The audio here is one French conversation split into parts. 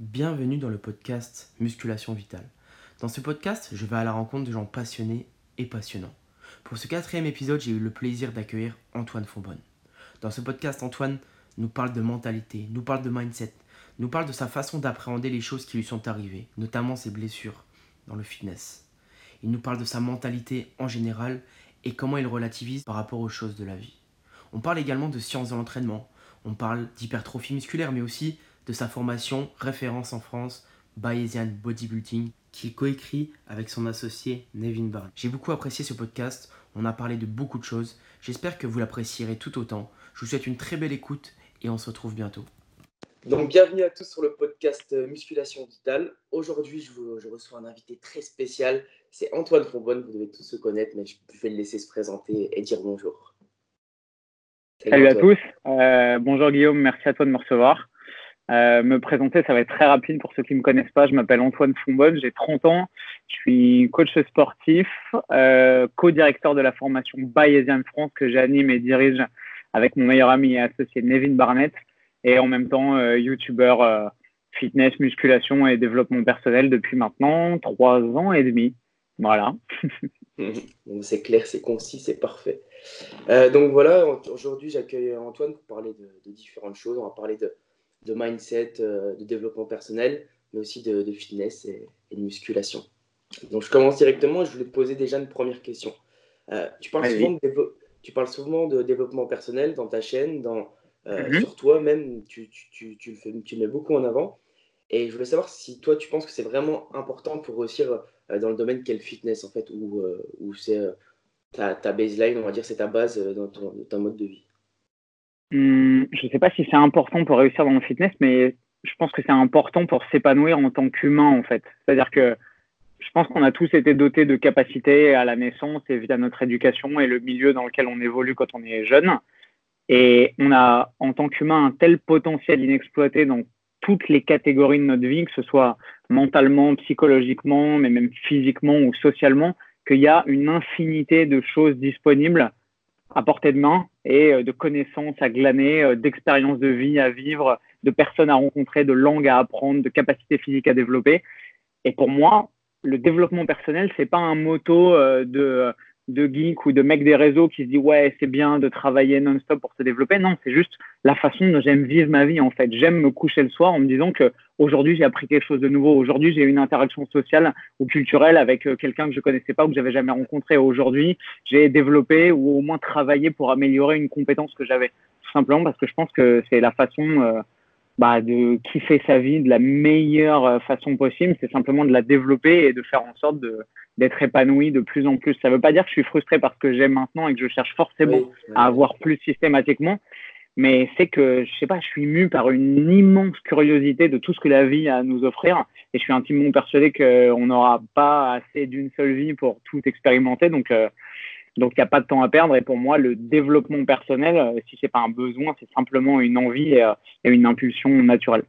Bienvenue dans le podcast Musculation Vitale. Dans ce podcast, je vais à la rencontre de gens passionnés et passionnants. Pour ce quatrième épisode, j'ai eu le plaisir d'accueillir Antoine Fonbonne. Dans ce podcast, Antoine nous parle de mentalité, nous parle de mindset, nous parle de sa façon d'appréhender les choses qui lui sont arrivées, notamment ses blessures dans le fitness. Il nous parle de sa mentalité en général et comment il relativise par rapport aux choses de la vie. On parle également de sciences de l'entraînement, on parle d'hypertrophie musculaire, mais aussi de sa formation référence en France, Bayesian Bodybuilding, qu'il coécrit avec son associé Nevin Barn. J'ai beaucoup apprécié ce podcast, on a parlé de beaucoup de choses, j'espère que vous l'apprécierez tout autant. Je vous souhaite une très belle écoute et on se retrouve bientôt. Donc bienvenue à tous sur le podcast Musculation Vitale. Aujourd'hui je, je, reçois un invité très spécial, c'est Antoine Fonbonne, vous devez tous se connaître, mais je vais le laisser se présenter et dire bonjour. Salut, Salut à tous, euh, bonjour Guillaume, merci à toi de me recevoir. Euh, me présenter, ça va être très rapide pour ceux qui ne me connaissent pas. Je m'appelle Antoine Fonbonne, j'ai 30 ans, je suis coach sportif, euh, co-directeur de la formation Bayesian France que j'anime et dirige avec mon meilleur ami et associé Nevin Barnett, et en même temps euh, youtubeur euh, fitness, musculation et développement personnel depuis maintenant trois ans et demi. Voilà. c'est clair, c'est concis, c'est parfait. Donc voilà, aujourd'hui j'accueille Antoine pour parler de différentes choses. On va parler de de mindset, euh, de développement personnel, mais aussi de, fitness et, de musculation. Donc je commence directement. Je voulais te poser déjà une première question. Euh, tu, parles souvent de tu parles souvent de développement personnel dans ta chaîne, dans, euh, mhm. sur toi même, tu, tu, tu, le fais, tu le mets beaucoup en avant. Et je voulais savoir si toi, tu penses que c'est vraiment important pour réussir dans le domaine qu'est le fitness, en fait, ou où c'est ta, ta, baseline, on va dire, c'est ta base dans ton, dans ton mode de vie. Hmm, je ne sais pas si c'est important pour réussir dans le fitness, mais je pense que c'est important pour s'épanouir en tant qu'humain, en fait. C'est-à-dire que je pense qu'on a tous été dotés de capacités à la naissance et via notre éducation et le milieu dans lequel on évolue quand on est jeune. Et on a, en tant qu'humain, un tel potentiel inexploité dans toutes les catégories de notre vie, que ce soit mentalement, psychologiquement, mais même physiquement ou socialement, qu'il y a une infinité de choses disponibles à portée de main et euh, de connaissances à glaner, euh, d'expériences de vie à vivre, de personnes à rencontrer, de langues à apprendre, de capacités physiques à développer. Et pour moi, le développement personnel, c'est pas un motto euh, de de geek ou de mec des réseaux qui se dit ouais c'est bien de travailler non-stop pour se développer. Non, c'est juste la façon dont j'aime vivre ma vie en fait. J'aime me coucher le soir en me disant que aujourd'hui j'ai appris quelque chose de nouveau. Aujourd'hui j'ai une interaction sociale ou culturelle avec euh, quelqu'un que je connaissais pas ou que j'avais jamais rencontré. Aujourd'hui j'ai développé ou au moins travaillé pour améliorer une compétence que j'avais. Tout simplement parce que je pense que c'est la façon euh, bah, de kiffer sa vie de la meilleure euh, façon possible. C'est simplement de la développer et de faire en sorte de d'être épanoui de plus en plus. Ça ne veut pas dire que je suis frustré parce que j'aime maintenant et que je cherche forcément à avoir plus systématiquement, mais c'est que, je sais pas, je suis mu par une immense curiosité de tout ce que la vie a à nous offrir et je suis intimement persuadé qu'on n'aura pas assez d'une seule vie pour tout expérimenter. Donc, euh, donc il n'y a pas de temps à perdre. Et pour moi, le développement personnel, euh, si c'est pas un besoin, c'est simplement une envie et, euh, et une impulsion naturelle.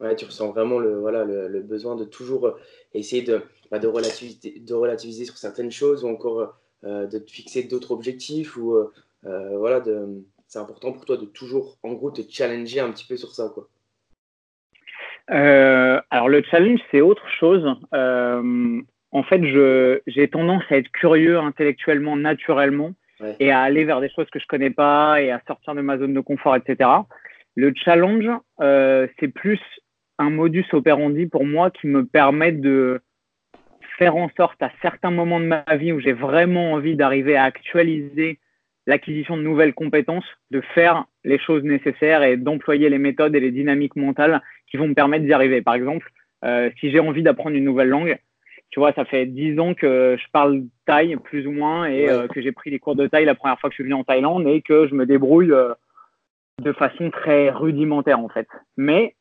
Ouais, tu ressens vraiment le, voilà, le, besoin de toujours essayer de, bah, de, relativiser, de relativiser sur certaines choses ou encore euh, de te fixer d'autres objectifs. ou euh, euh, voilà, c'est important pour toi de toujours, en gros, te challenger un petit peu sur ça. Quoi. alors, le challenge, c'est autre chose. En fait, j'ai tendance à être curieux intellectuellement, naturellement, et à aller vers des choses que je connais pas et à sortir de ma zone de confort, etc. Le challenge, c'est plus un modus operandi pour moi qui me permet de faire en sorte à certains moments de ma vie où j'ai vraiment envie d'arriver à actualiser l'acquisition de nouvelles compétences, de faire les choses nécessaires et d'employer les méthodes et les dynamiques mentales qui vont me permettre d'y arriver. Par exemple, euh, si j'ai envie d'apprendre une nouvelle langue, tu vois, ça fait dix ans que je parle thaï plus ou moins et euh, que j'ai pris les cours de thaï la première fois que je suis venu en Thaïlande et que je me débrouille euh, de façon très rudimentaire en fait. Mais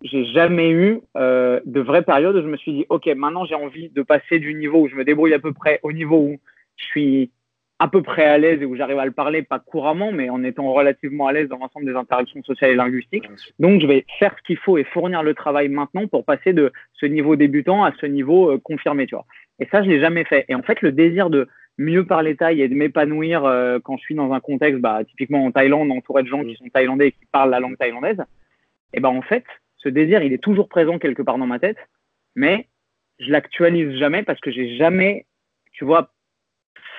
j'ai jamais eu euh, de vraies périodes où je me suis dit, OK, maintenant j'ai envie de passer du niveau où je me débrouille à peu près au niveau où je suis à peu près à l'aise et où j'arrive à le parler, pas couramment, mais en étant relativement à l'aise dans l'ensemble des interactions sociales et linguistiques. Donc, je vais faire ce qu'il faut et fournir le travail maintenant pour passer de ce niveau débutant à ce niveau euh, confirmé, tu vois. Et ça, je l'ai jamais fait. Et en fait, le désir de mieux parler thaï et de m'épanouir euh, quand je suis dans un contexte, bah, typiquement en Thaïlande, entouré de gens qui sont thaïlandais et qui parlent la langue thaïlandaise, et ben en fait, ce désir, il est toujours présent quelque part dans ma tête, mais je l'actualise jamais parce que j'ai jamais, tu vois,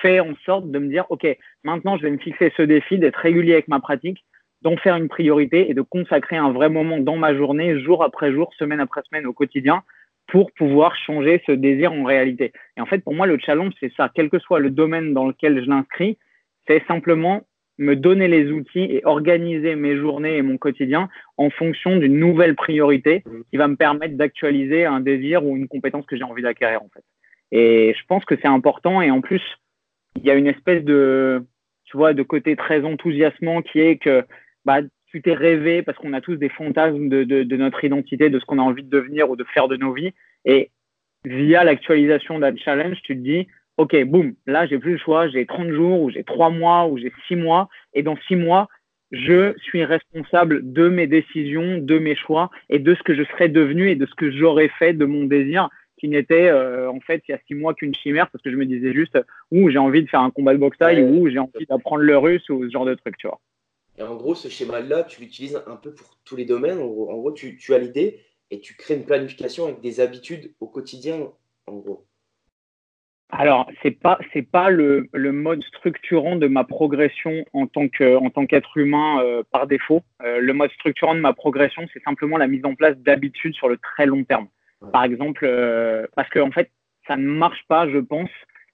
fait en sorte de me dire, OK, maintenant je vais me fixer ce défi d'être régulier avec ma pratique, d'en faire une priorité et de consacrer un vrai moment dans ma journée, jour après jour, semaine après semaine, au quotidien, pour pouvoir changer ce désir en réalité. Et en fait, pour moi, le challenge, c'est ça. Quel que soit le domaine dans lequel je l'inscris, c'est simplement me donner les outils et organiser mes journées et mon quotidien en fonction d'une nouvelle priorité qui va me permettre d'actualiser un désir ou une compétence que j'ai envie d'acquérir en fait. Et je pense que c'est important et en plus il y a une espèce de tu vois de côté très enthousiasmant qui est que bah tu t'es rêvé parce qu'on a tous des fantasmes de, de, notre identité, de ce qu'on a envie de devenir ou de faire de nos vies. Et via l'actualisation d'un challenge, tu te dis OK, boum, là, j'ai plus le choix, j'ai 30 jours, ou j'ai 3 mois, ou j'ai 6 mois, et dans 6 mois, je suis responsable de mes décisions, de mes choix, et de ce que je serais devenu, et de ce que j'aurais fait de mon désir, qui n'était euh, en fait il y a 6 mois qu'une chimère, parce que je me disais juste, ou j'ai envie de faire un combat de boxe taille, ou j'ai envie d'apprendre le russe, ou ce genre de truc, tu vois. Et en gros, ce schéma-là, tu l'utilises un peu pour tous les domaines. En gros, tu, tu as l'idée et tu crées une planification avec des habitudes au quotidien, en gros. Alors, c'est pas c'est pas le, le, mode structurant de ma progression en tant que en tant qu'être humain euh, par défaut. Euh, le mode structurant de ma progression, c'est simplement la mise en place d'habitudes sur le très long terme. Par exemple, euh, parce que en fait, ça ne marche pas, je pense,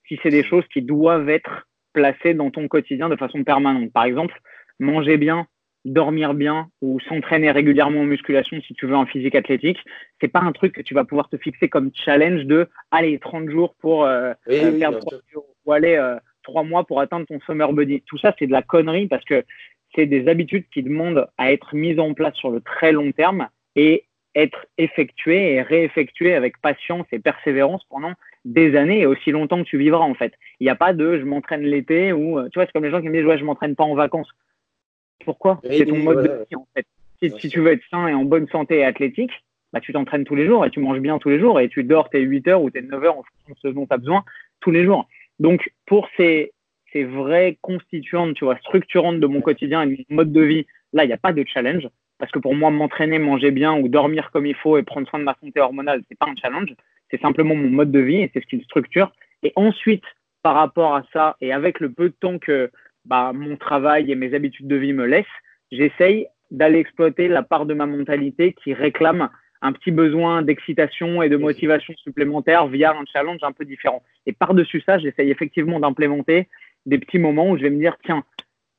si c'est des choses qui doivent être placées dans ton quotidien de façon permanente. Par exemple, manger bien, dormir bien ou s'entraîner régulièrement en musculation si tu veux un physique athlétique, c'est pas un truc que tu vas pouvoir te fixer comme challenge de aller 30 jours pour euh, euh, perdre 3 jours ou aller euh, 3 mois pour atteindre ton summer body. Tout ça, c'est de la connerie parce que c'est des habitudes qui demandent à être mises en place sur le très long terme et être effectuées et réeffectuées avec patience et persévérance pendant des années et aussi longtemps que tu vivras en fait. Il n'y a pas de je m'entraîne l'été ou tu vois c'est comme les gens qui me disent ouais je m'entraîne pas en vacances. Pourquoi? C'est ton mode de vie en fait. Si, tu veux être sain et en bonne santé et athlétique, bah, tu t'entraînes tous les jours et tu manges bien tous les jours et tu dors tes 8 heures ou tes 9 heures en fonction de ce dont tu as besoin tous les jours. Donc pour ces, ces vraies constituantes, tu vois, structurantes de mon quotidien et de mon mode de vie, là, il n'y a pas de challenge. Parce que pour moi, m'entraîner, manger bien ou dormir comme il faut et prendre soin de ma santé hormonale, c'est pas un challenge. C'est simplement mon mode de vie et c'est ce qui structure. Et ensuite, par rapport à ça et avec le peu de temps que bah, mon travail et mes habitudes de vie me laissent, j'essaye d'aller exploiter la part de ma mentalité qui réclame un petit besoin d'excitation et de motivation supplémentaire via un challenge un peu différent. Et par-dessus ça, j'essaye effectivement d'implémenter des petits moments où je vais me dire, tiens,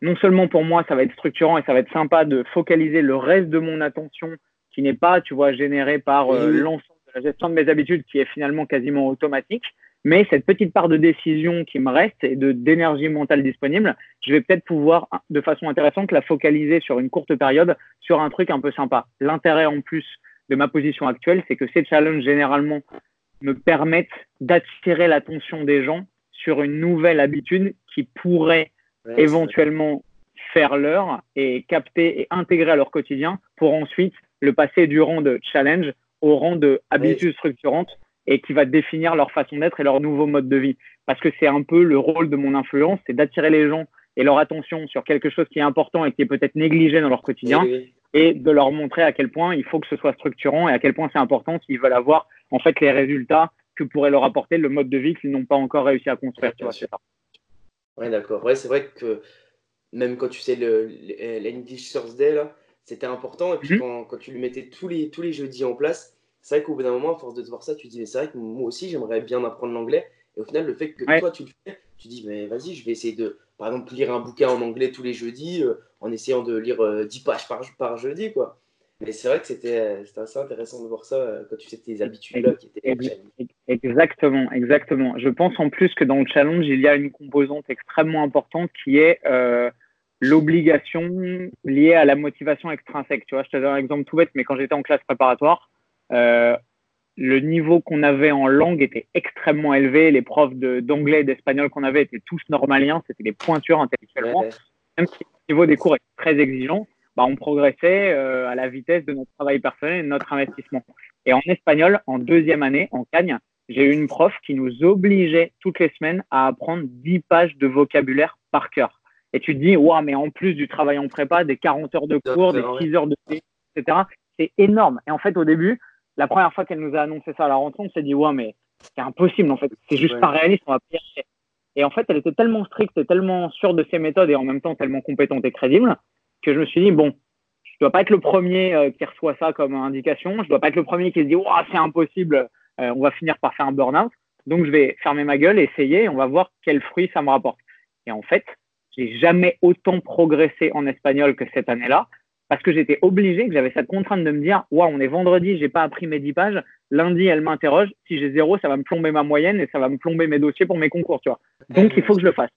non seulement pour moi, ça va être structurant et ça va être sympa de focaliser le reste de mon attention qui n'est pas, tu vois, généré par euh, l'ensemble de la gestion de mes habitudes qui est finalement quasiment automatique, mais cette petite part de décision qui me reste et de d'énergie mentale disponible, je vais peut-être pouvoir de façon intéressante la focaliser sur une courte période sur un truc un peu sympa. L'intérêt en plus de ma position actuelle, c'est que ces challenges généralement me permettent d'attirer l'attention des gens sur une nouvelle habitude qui pourrait éventuellement faire leur et capter et intégrer à leur quotidien pour ensuite le passer du rang de challenge au rang de habitude structurante et qui va définir leur façon d'être et leur nouveau mode de vie. Parce que c'est un peu le rôle de mon influence, c'est d'attirer les gens et leur attention sur quelque chose qui est important et qui est peut-être négligé dans leur quotidien et de leur montrer à quel point il faut que ce soit structurant et à quel point c'est important s'ils veulent avoir en fait les résultats que pourrait leur apporter le mode de vie qu'ils n'ont pas encore réussi à construire. Ouais, d'accord. Ouais, c'est vrai que même quand tu sais l'English Thursday, là, c'était important. Et puis mmh. quand, quand, tu le mettais tous les, tous les jeudis en place, c'est vrai qu'au bout d'un moment, à force de te voir ça, tu te dis, c'est vrai que moi aussi, j'aimerais bien apprendre l'anglais. Et au final, le fait que toi, tu le fais, tu dis, mais vas-y, je vais essayer de, par exemple, lire un bouquin en anglais tous les jeudis, euh, en essayant de lire 10 euh, pages par, par jeudi, quoi. Mais c'est vrai que c'était assez intéressant de voir ça euh, quand tu sais tes habitudes-là qui étaient. Exactement, exactement. Je pense en plus que dans le challenge, il y a une composante extrêmement importante qui est l'obligation liée à la motivation extrinsèque. Tu vois, je te donne un exemple tout bête, mais quand j'étais en classe préparatoire, euh, le niveau qu'on avait en langue était extrêmement élevé. Les profs d'anglais et d'espagnol qu'on avait étaient tous normaliens. C'était des pointures intellectuellement. Même si le niveau des cours est très exigeant, bah, on progressait euh, à la vitesse de notre travail personnel et de notre investissement. Et en espagnol, en deuxième année, en Cagne, j'ai eu une prof qui nous obligeait toutes les semaines à apprendre 10 pages de vocabulaire par cœur. Et tu te dis, waouh, mais en plus du travail en prépa, des 40 heures de cours, des 6 heures de etc., c'est énorme. Et en fait, au début, la première fois qu'elle nous a annoncé ça à la rentrée, on s'est dit, ouais, mais c'est impossible, en fait. C'est juste pas réaliste, on va pas Et en fait, elle était tellement stricte et tellement sûre de ses méthodes et en même temps tellement compétente et crédible que je me suis dit, bon, je dois pas être le premier euh, qui reçoit ça comme indication. Je dois pas être le premier qui se dit, c'est impossible, euh, on va finir par faire un burn-out. Donc, je vais fermer ma gueule, essayer et on va voir quel fruit ça me rapporte. Et en fait, j'ai jamais autant progressé en espagnol que cette année-là parce que j'étais obligé, que j'avais cette contrainte de me dire, waouh, on est vendredi, j'ai pas appris mes 10 pages. Lundi, elle m'interroge. Si j'ai zéro, ça va me plomber ma moyenne et ça va me plomber mes dossiers pour mes concours, tu vois. Donc, il faut que je le fasse.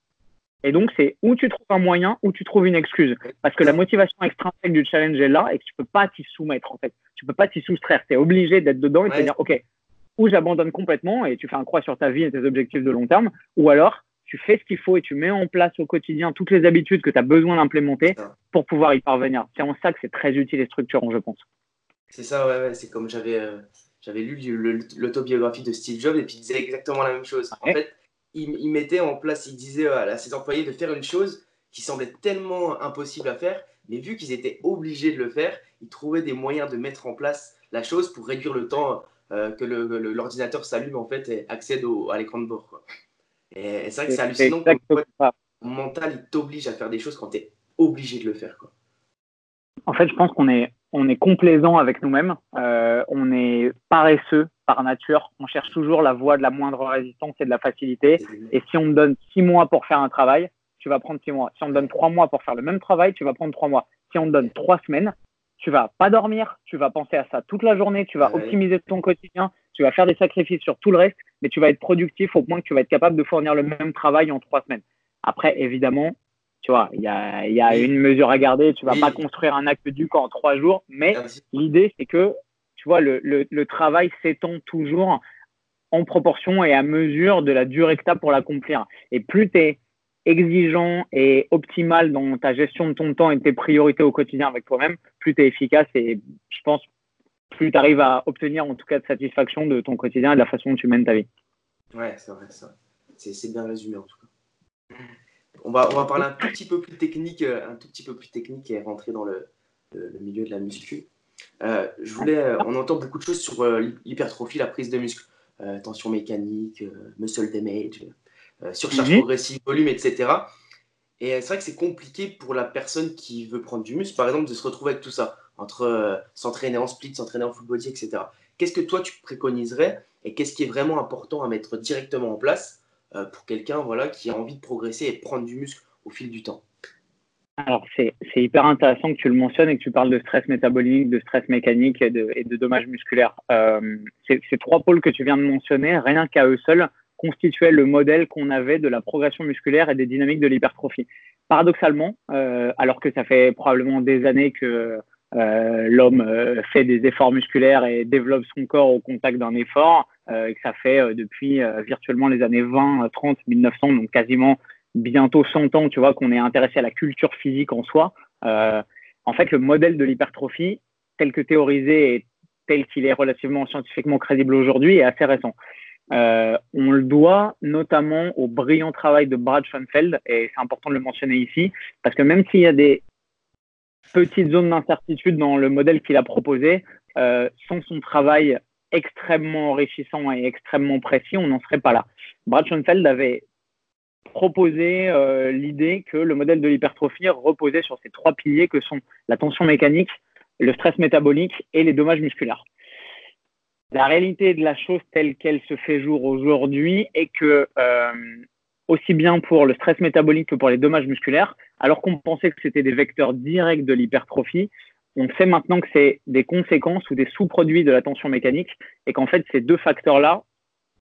Et donc, c'est où tu trouves un moyen, ou tu trouves une excuse. Parce que la motivation extrinsèque du challenge est là et que tu peux pas t'y soumettre, en fait. Tu peux pas t'y soustraire. Tu es obligé d'être dedans et de te dire, OK, ou j'abandonne complètement et tu fais un croix sur ta vie et tes objectifs de long terme, ou alors tu fais ce qu'il faut et tu mets en place au quotidien toutes les habitudes que tu as besoin d'implémenter pour pouvoir y parvenir. C'est en ça que c'est très utile et structurant, je pense. C'est ça, ouais, c'est comme j'avais euh, j'avais lu l'autobiographie de Steve Jobs et puis il disait exactement la même chose. En fait, il, mettait en place, il disait à, ses employés de faire une chose qui semblait tellement impossible à faire, mais vu qu'ils étaient obligés de le faire, ils trouvaient des moyens de mettre en place la chose pour réduire le temps euh, que l'ordinateur s'allume en fait et accède à l'écran de bord. Quoi. Et, c'est vrai que c'est hallucinant. Ton mental, il t'oblige à faire des choses quand tu es obligé de le faire. Quoi. En fait, je pense qu'on est, on est complaisant avec nous-mêmes. Euh, on est paresseux par nature. On cherche toujours la voie de la moindre résistance et de la facilité. Et si on te donne six mois pour faire un travail, tu vas prendre six mois. Si on te donne trois mois pour faire le même travail, tu vas prendre trois mois. Si on te donne trois semaines, tu vas pas dormir, tu vas penser à ça toute la journée, tu vas optimiser ton quotidien, tu vas faire des sacrifices sur tout le reste, mais tu vas être productif au point que tu vas être capable de fournir le même travail en trois semaines. Après, évidemment, tu vois, il y a, une mesure à garder. Tu vas pas construire un aqueduc en trois jours, mais l'idée, c'est que, tu vois, le, le travail s'étend toujours en proportion et à mesure de la durée que tu as pour l'accomplir. Et plus tu es exigeant et optimal dans ta gestion de ton temps et de tes priorités au quotidien avec toi-même, plus tu es efficace et je pense plus tu arrives à obtenir en tout cas de satisfaction de ton quotidien et de la façon dont tu mènes ta vie. Ouais, c'est vrai, ça. C'est bien résumé en tout cas. On va, on va parler un tout petit peu plus technique, euh, un tout petit peu plus technique et rentrer dans le, le, milieu de la muscu. Euh, je voulais, euh, on entend beaucoup de choses sur l'hypertrophie, la prise de muscle, tension mécanique, muscle damage, surcharge mhm. progressive, volume, etc. Et c'est vrai que c'est compliqué pour la personne qui veut prendre du muscle, par exemple, de se retrouver avec tout ça, entre s'entraîner en split, s'entraîner en full body, etc. Qu'est-ce que toi tu préconiserais et qu'est-ce qui est vraiment important à mettre directement en place euh, pour quelqu'un voilà, qui a envie de progresser et prendre du muscle au fil du temps alors, c'est hyper intéressant que tu le mentionnes et que tu parles de stress métabolique, de stress mécanique et de, de dommages musculaires. ces trois pôles que tu viens de mentionner, rien qu'à eux seuls, constituait le modèle qu'on avait de la progression musculaire et des dynamiques de l'hypertrophie. Paradoxalement, euh, alors que ça fait probablement des années que euh, l'homme euh, fait des efforts musculaires et développe son corps au contact d'un effort, et que ça fait depuis virtuellement les années 20, 30, 1900, donc quasiment bientôt 100 ans, tu vois, qu'on est intéressé à la culture physique en soi. en fait, le modèle de l'hypertrophie, tel que théorisé et tel qu'il est relativement scientifiquement crédible aujourd'hui, est assez récent. Euh, on le doit notamment au brillant travail de Brad Schoenfeld, et c'est important de le mentionner ici, parce que même s'il y a des petites zones d'incertitude dans le modèle qu'il a proposé, euh, sans son travail extrêmement enrichissant et extrêmement précis, on n'en serait pas là. Brad Schoenfeld avait proposé euh, l'idée que le modèle de l'hypertrophie reposait sur ces trois piliers que sont la tension mécanique, le stress métabolique et les dommages musculaires. La réalité de la chose telle qu'elle se fait jour aujourd'hui est que, euh, aussi bien pour le stress métabolique que pour les dommages musculaires, alors qu'on pensait que c'était des vecteurs directs de l'hypertrophie, on sait maintenant que c'est des conséquences ou des sous-produits de la tension mécanique et qu'en fait, ces deux facteurs-là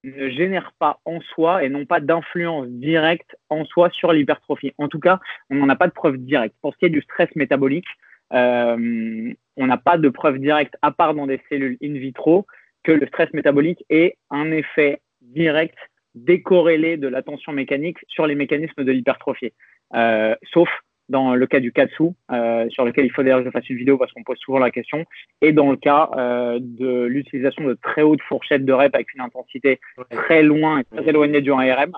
ne génèrent pas en soi et n'ont pas d'influence directe en soi sur l'hypertrophie. En tout cas, on n'en a pas de preuve directe. Pour ce qui est du stress métabolique, euh, on n'a pas de preuve directe, à part dans des cellules in vitro, que le stress métabolique ait un effet direct décorrélé de la tension mécanique sur les mécanismes de l'hypertrophie. Euh, sauf dans le cas du katsu, euh, sur lequel il faut d'ailleurs que je fasse une vidéo parce qu'on pose souvent la question, et dans le cas euh, de l'utilisation de très hautes fourchettes de rep avec une intensité très loin et très éloignée du 1RM.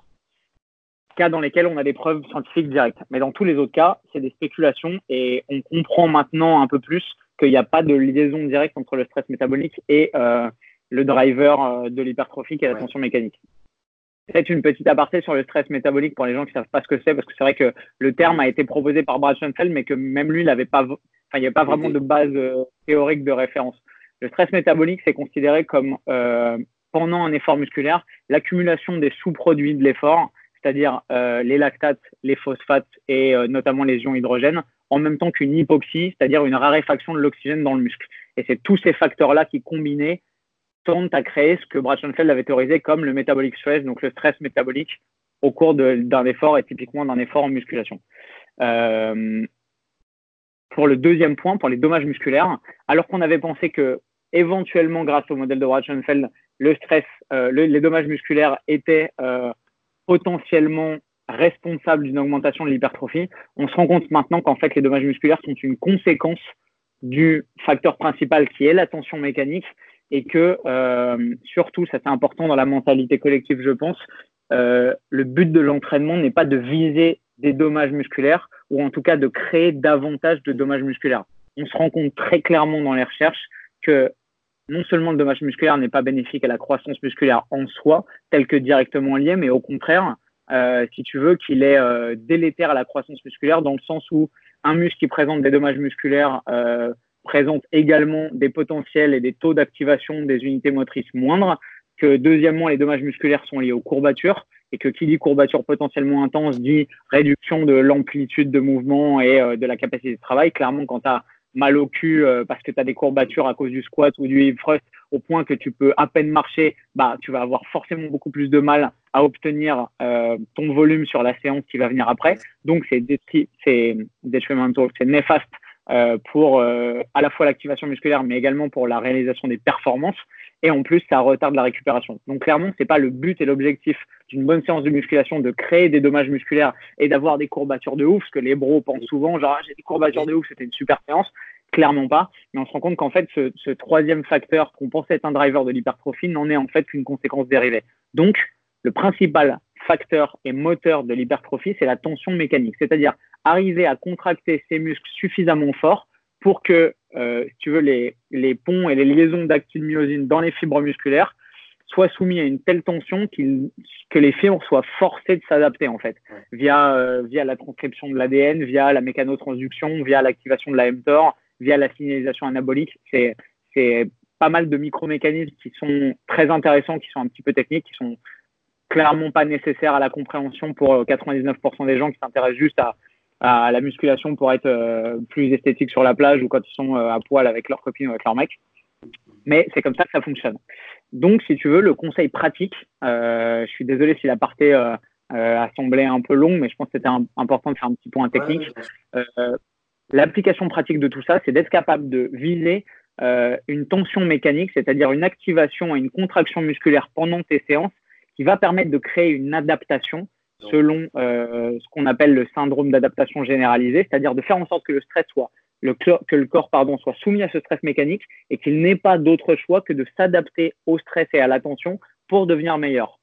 cas dans lesquels on a des preuves scientifiques directes. Mais dans tous les autres cas, c'est des spéculations et on comprend maintenant un peu plus qu'il n'y a pas de liaison directe entre le stress métabolique et euh, le driver de l'hypertrophie qui est la tension mécanique. Peut-être une petite aparté sur le stress métabolique pour les gens qui ne savent pas ce que c'est, parce que c'est vrai que le terme a été proposé par Brad Schoenfeld, mais que même lui, il n'avait pas, enfin, il n'y avait pas vraiment de base euh, théorique de référence. Le stress métabolique, c'est considéré comme pendant un effort musculaire, l'accumulation des sous-produits de l'effort c'est-à-dire euh, les lactates, les phosphates et euh, notamment les ions hydrogène, en même temps qu'une hypoxie, c'est-à-dire une raréfaction de l'oxygène dans le muscle. Et c'est tous ces facteurs-là qui, combinés, tendent à créer ce que Brad Schoenfeld avait théorisé comme le metabolic stress, donc le stress métabolique au cours d'un effort et typiquement d'un effort en musculation. Euh, pour le deuxième point, pour les dommages musculaires, alors qu'on avait pensé que éventuellement, grâce au modèle de Brad Schoenfeld, le stress, les dommages musculaires étaient potentiellement responsable d'une augmentation de l'hypertrophie, on se rend compte maintenant qu'en fait les dommages musculaires sont une conséquence du facteur principal qui est la tension mécanique et que euh, surtout, ça c'est important dans la mentalité collective, je pense, euh, le but de l'entraînement n'est pas de viser des dommages musculaires ou en tout cas de créer davantage de dommages musculaires. On se rend compte très clairement dans les recherches que non seulement le dommage musculaire n'est pas bénéfique à la croissance musculaire en soi, tel que directement lié, mais au contraire, euh, si tu veux, qu'il est délétère à la croissance musculaire dans le sens où un muscle qui présente des dommages musculaires présente également des potentiels et des taux d'activation des unités motrices moindres, que deuxièmement, les dommages musculaires sont liés aux courbatures, et que qui dit courbature potentiellement intense dit réduction de l'amplitude de mouvement et de la capacité de travail. Clairement, quand tu as mal au cul euh, parce que tu as des courbatures à cause du squat ou du hip thrust au point que tu peux à peine marcher, bah, tu vas avoir forcément beaucoup plus de mal à obtenir euh, ton volume sur la séance qui va venir après. Donc, c'est detrimental, c'est néfaste euh, pour à la fois l'activation musculaire, mais également pour la réalisation des performances. Et en plus, ça retarde la récupération. Donc, clairement, c'est pas le but et l'objectif d'une bonne séance de musculation de créer des dommages musculaires et d'avoir des courbatures de ouf, ce que les bros pensent souvent, genre, ah, j'ai des courbatures de ouf, c'était une super séance. Clairement pas. Mais on se rend compte qu'en fait, ce, ce, troisième facteur qu'on pensait être un driver de l'hypertrophie n'en est en fait qu'une conséquence dérivée. Donc, le principal facteur et moteur de l'hypertrophie, c'est la tension mécanique. C'est-à-dire arriver à contracter ses muscles suffisamment fort pour que, euh, si tu veux, les, les ponts et les liaisons d'actine-myosine dans les fibres musculaires soient soumis à une telle tension que les fibres soient forcées de s'adapter en fait, via, euh, via la transcription de l'ADN, via la mécanotransduction, via l'activation de la mTOR, via la signalisation anabolique. C'est pas mal de micromécanismes qui sont très intéressants, qui sont un petit peu techniques, qui sont clairement pas nécessaires à la compréhension pour 99% euh, des gens qui s'intéressent juste à, à, la musculation pour être euh, plus esthétique sur la plage ou quand ils sont à poil avec leur copine ou avec leur mec. Mais c'est comme ça que ça fonctionne. Donc, si tu veux, le conseil pratique, euh, je suis désolé si la partie euh, euh, a semblé un peu longue, mais je pense que c'était important de faire un petit point technique. L'application pratique de tout ça, c'est d'être capable de viser une tension mécanique, c'est-à-dire une activation et une contraction musculaire pendant tes séances, qui va permettre de créer une adaptation selon ce qu'on appelle le syndrome d'adaptation généralisée, c'est-à-dire de faire en sorte que le stress soit que le corps pardon, soit soumis à ce stress mécanique et qu'il n'ait pas d'autre choix que de s'adapter au stress et à la tension pour devenir meilleur.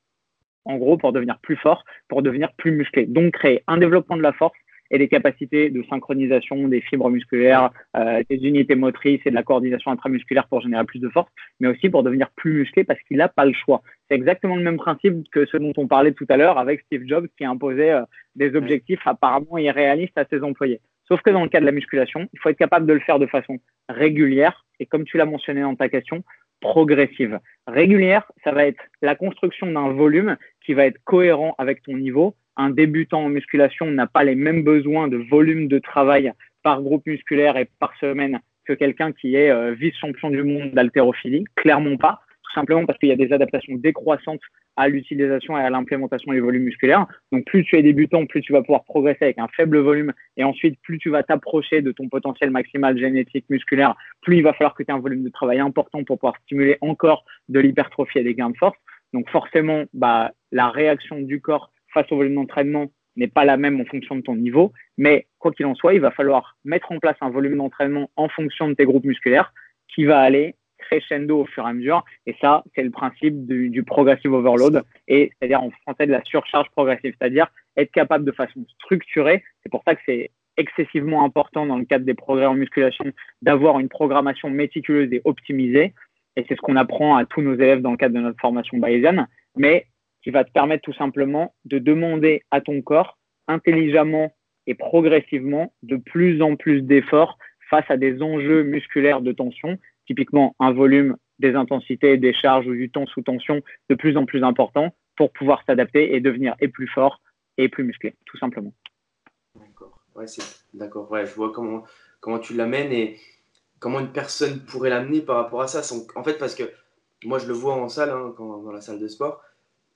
En gros, pour devenir plus fort, pour devenir plus musclé. Donc, créer un développement de la force et des capacités de synchronisation des fibres musculaires, euh, des unités motrices et de la coordination intramusculaire pour générer plus de force, mais aussi pour devenir plus musclé parce qu'il n'a pas le choix. C'est exactement le même principe que ce dont on parlait tout à l'heure avec Steve Jobs qui imposait euh, des objectifs apparemment irréalistes à ses employés. Sauf que dans le cas de la musculation, il faut être capable de le faire de façon régulière et comme tu l'as mentionné dans ta question, progressive. Régulière, ça va être la construction d'un volume qui va être cohérent avec ton niveau. Un débutant en musculation n'a pas les mêmes besoins de volume de travail par groupe musculaire et par semaine que quelqu'un qui est euh, vice-champion du monde d'haltérophilie. Clairement pas tout simplement parce qu'il y a des adaptations décroissantes à l'utilisation et à l'implémentation des volumes musculaires. Donc plus tu es débutant, plus tu vas pouvoir progresser avec un faible volume et ensuite plus tu vas t'approcher de ton potentiel maximal génétique musculaire, plus il va falloir que tu aies un volume de travail important pour pouvoir stimuler encore de l'hypertrophie et des gains de force. Donc forcément, bah, la réaction du corps face au volume d'entraînement n'est pas la même en fonction de ton niveau, mais quoi qu'il en soit, il va falloir mettre en place un volume d'entraînement en fonction de tes groupes musculaires qui va aller crescendo au fur et à mesure. Et ça, c'est le principe du, progressive overload, et c'est-à-dire en français de la surcharge progressive, c'est-à-dire être capable de façon structurée. C'est pour ça que c'est excessivement important dans le cadre des progrès en musculation d'avoir une programmation méticuleuse et optimisée. Et c'est ce qu'on apprend à tous nos élèves dans le cadre de notre formation bayésienne, mais qui va te permettre tout simplement de demander à ton corps intelligemment et progressivement de plus en plus d'efforts face à des enjeux musculaires de tension, typiquement un volume, des intensités, des charges ou du temps sous tension de plus en plus important pour pouvoir s'adapter et devenir et plus fort et plus musclé, tout simplement. D'accord. Ouais. Ouais, je vois comment, comment tu l'amènes et comment une personne pourrait l'amener par rapport à ça. En fait, parce que moi, je le vois en salle, hein, dans la salle de sport,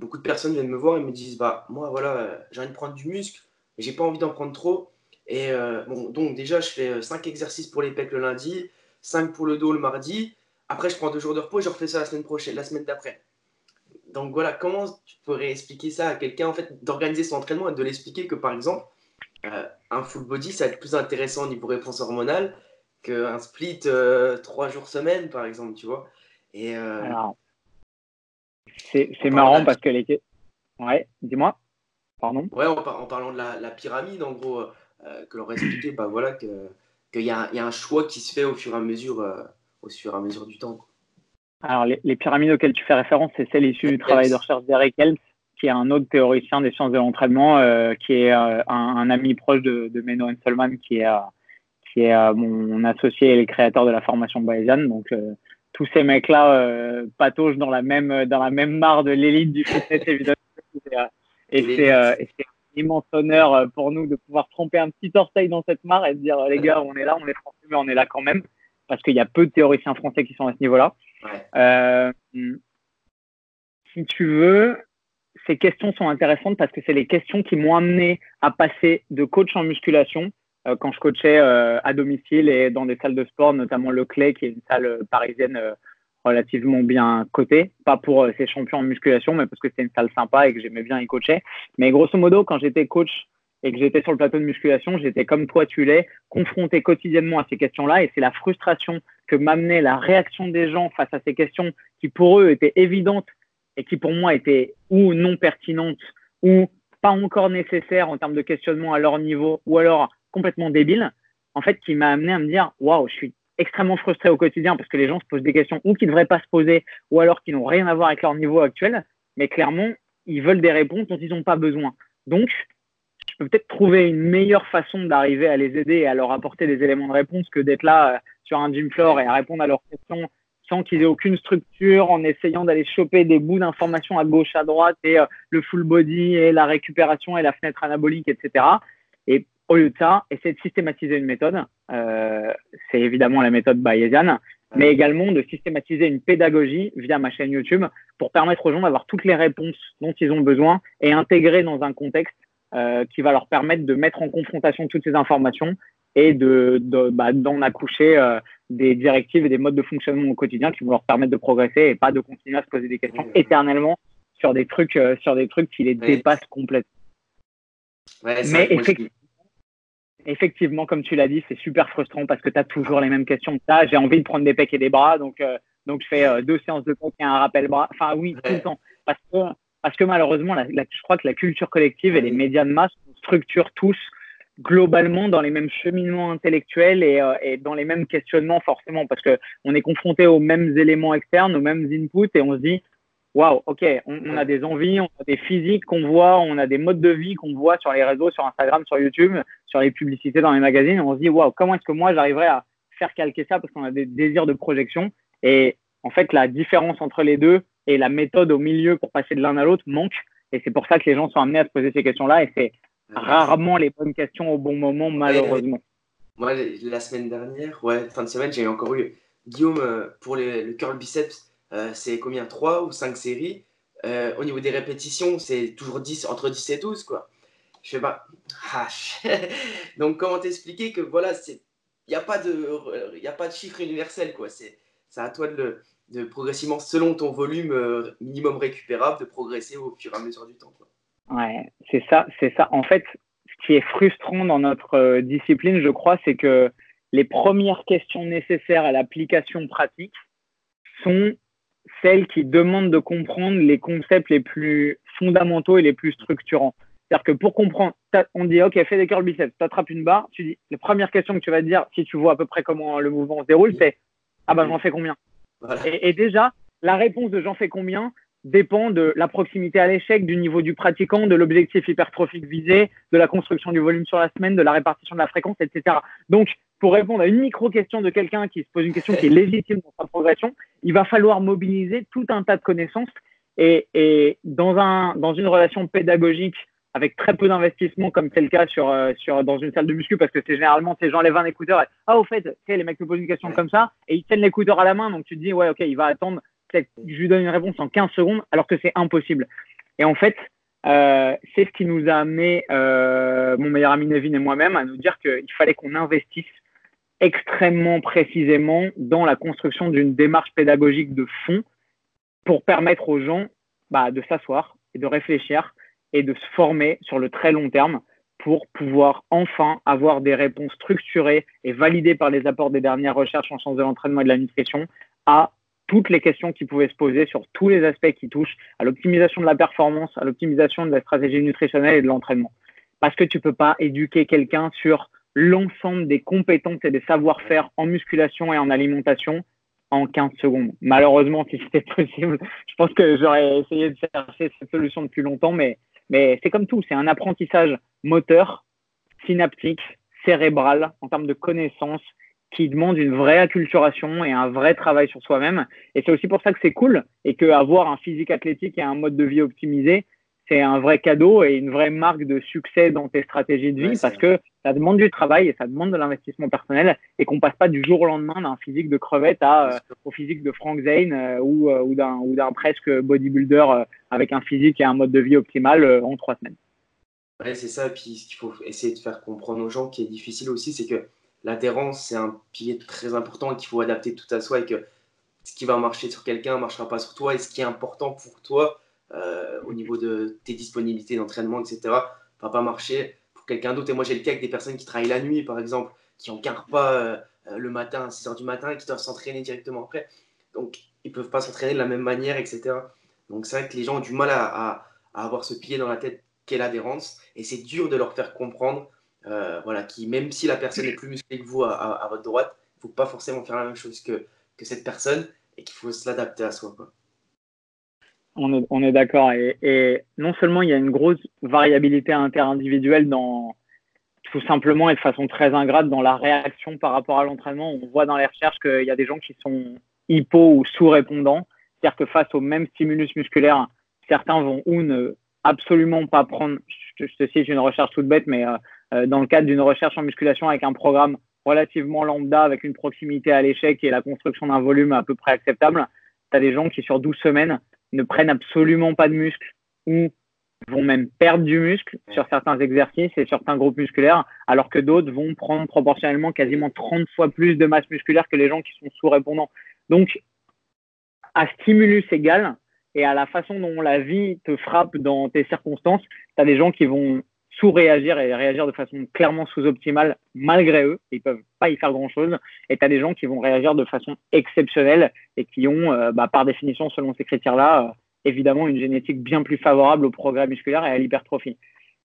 beaucoup de personnes viennent me voir et me disent Bah, moi, voilà, j'ai envie de prendre du muscle, mais j'ai pas envie d'en prendre trop. Et euh, bon, donc déjà, je fais 5 exercices pour les pecs le lundi, 5 pour le dos le mardi. Après, je prends deux jours de repos et je refais ça la semaine prochaine, la semaine d'après. Donc voilà, comment tu pourrais expliquer ça à quelqu'un, en fait, d'organiser son entraînement et de l'expliquer que par exemple, euh, un full body, ça va être plus intéressant au niveau réponse hormonale qu'un split euh, trois jours semaine, par exemple, tu vois. Et c'est marrant parce que les. Ouais, dis-moi. Pardon? Ouais, en, parlant de la, pyramide, en gros, euh, que l'on expliqué, bah voilà, qu'il y, a, y a un choix qui se fait au fur et à mesure, euh, au fur et à mesure du temps. Alors, les, pyramides auxquelles tu fais référence, c'est celles issues du travail de recherche d'Eric Helms, qui est un autre théoricien des sciences de l'entraînement, euh, qui est un, ami proche de, de Menno Henselman, qui est, qui est mon associé et le créateur de la formation bayésienne. Donc, tous ces mecs-là euh, pataugent dans la même dans la même mare de l'élite du fitness évidemment. Et, c'est euh, un immense honneur euh, pour nous de pouvoir tromper un petit orteil dans cette mare et de dire les gars, on est là, on est français, mais on est là quand même, parce qu'il y a peu de théoriciens français qui sont à ce niveau-là. Euh, si tu veux, ces questions sont intéressantes parce que c'est les questions qui m'ont amené à passer de coach en musculation euh, quand je coachais euh, à domicile et dans des salles de sport, notamment le Clé, qui est une salle euh, parisienne relativement bien cotée. Pas pour ses champions en musculation, mais parce que c'était une salle sympa et que j'aimais bien y coacher. Mais grosso modo, quand j'étais coach et que j'étais sur le plateau de musculation, j'étais comme toi tu l'es, confronté quotidiennement à ces questions-là. Et c'est la frustration que m'amenait la réaction des gens face à ces questions qui pour eux étaient évidentes et qui pour moi étaient ou non pertinentes ou pas encore nécessaires en termes de questionnement à leur niveau, ou alors complètement débile, en fait, qui m'a amené à me dire waouh, je suis extrêmement frustré au quotidien parce que les gens se posent des questions ou qui ne devraient pas se poser, ou alors qui n'ont rien à voir avec leur niveau actuel, mais clairement, ils veulent des réponses dont ils n'ont pas besoin. Donc, je peux peut-être trouver une meilleure façon d'arriver à les aider et à leur apporter des éléments de réponse que d'être là euh, sur un gym floor et à répondre à leurs questions sans qu'ils aient aucune structure, en essayant d'aller choper des bouts d'informations à gauche, à droite, et euh, le full body, et la récupération, et la fenêtre anabolique, etc. Au lieu de ça, essayer de systématiser une méthode. Euh, c'est évidemment la méthode bayésienne, mais également de systématiser une pédagogie via ma chaîne YouTube pour permettre aux gens d'avoir toutes les réponses dont ils ont besoin et intégrer dans un contexte euh, qui va leur permettre de mettre en confrontation toutes ces informations et de, bah, d'en accoucher euh, des directives et des modes de fonctionnement au quotidien qui vont leur permettre de progresser et pas de continuer à se poser des questions éternellement sur des trucs sur des trucs qui les dépassent complètement. mais effectivement effectivement, comme tu l'as dit, c'est super frustrant parce que tu as toujours les mêmes questions. J'ai envie de prendre des pecs et des bras, donc, euh, donc je fais euh, deux séances de pecs et un rappel bras. Enfin, oui, tout le temps. Parce que, parce que malheureusement, je crois que la culture collective et les médias de masse structurent tous globalement dans les mêmes cheminements intellectuels et, euh, et dans les mêmes questionnements forcément parce que on est confronté aux mêmes éléments externes, aux mêmes inputs et on se dit waouh, ok, on, a des envies, on a des physiques qu'on voit, on a des modes de vie qu'on voit sur les réseaux, sur Instagram, sur YouTube, sur les publicités dans les magazines. On se dit, waouh, comment est-ce que moi j'arriverai à faire calquer ça parce qu'on a des désirs de projection? Et en fait, la différence entre les deux et la méthode au milieu pour passer de l'un à l'autre manque. Et c'est pour ça que les gens sont amenés à se poser ces questions-là. Et c'est rarement les bonnes questions au bon moment, malheureusement. Moi, la semaine dernière, ouais, fin de semaine, j'ai encore eu Guillaume euh, pour le curl biceps euh, c'est combien? 3 ou 5 séries? Euh, au niveau des répétitions, c'est toujours 10, entre 10 et 12, quoi. Je sais pas. Ah, Donc, comment t'expliquer que voilà, il n'y a, pas de, a pas de chiffre universel, quoi. C'est à toi de, de progressivement, selon ton volume euh, minimum récupérable, de progresser au fur et à mesure du temps. Quoi. Ouais, c'est ça, c'est ça. En fait, ce qui est frustrant dans notre discipline, je crois, c'est que les premières questions nécessaires à l'application pratique, sont celles qui demandent de comprendre les concepts les plus fondamentaux et les plus structurants. C'est-à-dire que pour comprendre, on dit OK, fais des curls biceps, tu attrapes une barre, tu dis la première question que tu vas te dire si tu vois à peu près comment le mouvement se déroule, c'est ah bah j'en fais combien? Et, déjà, la réponse de j'en fais combien dépend de la proximité à l'échec, du niveau du pratiquant, de l'objectif hypertrophique visé, de la construction du volume sur la semaine, de la répartition de la fréquence, etc. Donc, pour répondre à une micro-question de quelqu'un qui se pose une question qui est légitime dans sa progression, il va falloir mobiliser tout un tas de connaissances. Et, et dans, un, dans une relation pédagogique avec très peu d'investissement, comme c'est le cas sur, euh, sur, dans une salle de muscu, parce que c'est généralement ces gens lèvent un écouteur et ah, au fait, les mecs te posent une question comme ça et ils tiennent l'écouteur à la main, donc tu te dis, ouais, ok, il va attendre, peut-être je lui donne une réponse en 15 secondes, alors que c'est impossible. Et en fait, euh, c'est ce qui nous a amené, euh, mon meilleur ami Nevin et moi-même, à nous dire qu'il fallait qu'on investisse extrêmement précisément dans la construction d'une démarche pédagogique de fond pour permettre aux gens bah, de s'asseoir et de réfléchir et de se former sur le très long terme pour pouvoir enfin avoir des réponses structurées et validées par les apports des dernières recherches en sciences de l'entraînement et de la nutrition à toutes les questions qui pouvaient se poser sur tous les aspects qui touchent à l'optimisation de la performance, à l'optimisation de la stratégie nutritionnelle et de l'entraînement. Parce que tu ne peux pas éduquer quelqu'un sur l'ensemble des compétences et des savoir-faire en musculation et en alimentation en 15 secondes. Malheureusement, si c'était possible, je pense que j'aurais essayé de chercher cette solution depuis longtemps, mais mais c'est comme tout, c'est un apprentissage moteur, synaptique, cérébral, en termes de connaissances, qui demande une vraie acculturation et un vrai travail sur soi-même. Et c'est aussi pour ça que c'est cool et qu'avoir un physique athlétique et un mode de vie optimisé, c'est un vrai cadeau et une vraie marque de succès dans tes stratégies de vie parce que ça demande du travail et ça demande de l'investissement personnel et qu'on passe pas du jour au lendemain d'un physique de crevette à, euh, au physique de Frank Zane euh, ou, euh, ou d'un, ou d'un presque bodybuilder avec un physique et un mode de vie optimal en trois semaines. Ouais, c'est ça. Puis ce qu'il faut essayer de faire comprendre aux gens qui est difficile aussi, c'est que l'adhérence, c'est un pilier très important et qu'il faut adapter tout à soi et que ce qui va marcher sur quelqu'un ne marchera pas sur toi et ce qui est important pour toi, euh, au niveau de tes disponibilités d'entraînement, etc., va pas marcher pour quelqu'un d'autre. Et moi, j'ai le cas avec des personnes qui travaillent la nuit, par exemple, qui n'encarent pas euh, le matin à 6 h du matin et qui doivent s'entraîner directement après. Donc, ils ne peuvent pas s'entraîner de la même manière, etc. Donc, c'est vrai que les gens ont du mal à, avoir ce pied dans la tête qu'est l'adhérence. Et c'est dur de leur faire comprendre euh, voilà, qui, même si la personne est plus musclée que vous à, votre droite, il ne faut pas forcément faire la même chose que, que cette personne et qu'il faut s'adapter à soi. Quoi. On est, d'accord. Et, non seulement il y a une grosse variabilité interindividuelle dans tout simplement et de façon très ingrate dans la réaction par rapport à l'entraînement. On voit dans les recherches qu'il y a des gens qui sont hypo ou sous-répondants. C'est-à-dire que face au même stimulus musculaire, certains vont ou ne absolument pas prendre, je te cite une recherche toute bête, mais euh, euh, dans le cadre d'une recherche en musculation avec un programme relativement lambda, avec une proximité à l'échec et la construction d'un volume à peu près acceptable, tu as des gens qui sur 12 semaines ne prennent absolument pas de muscle ou vont même perdre du muscle sur certains exercices et certains groupes musculaires, alors que d'autres vont prendre proportionnellement quasiment 30 fois plus de masse musculaire que les gens qui sont sous-répondants. Donc, à stimulus égal et à la façon dont la vie te frappe dans tes circonstances, tu as des gens qui vont sous-réagir et réagir de façon clairement sous-optimale malgré eux. Ils peuvent pas y faire grand-chose. Et tu as des gens qui vont réagir de façon exceptionnelle et qui ont, euh, bah, par définition, selon ces critères-là, euh, évidemment une génétique bien plus favorable au progrès musculaire et à l'hypertrophie.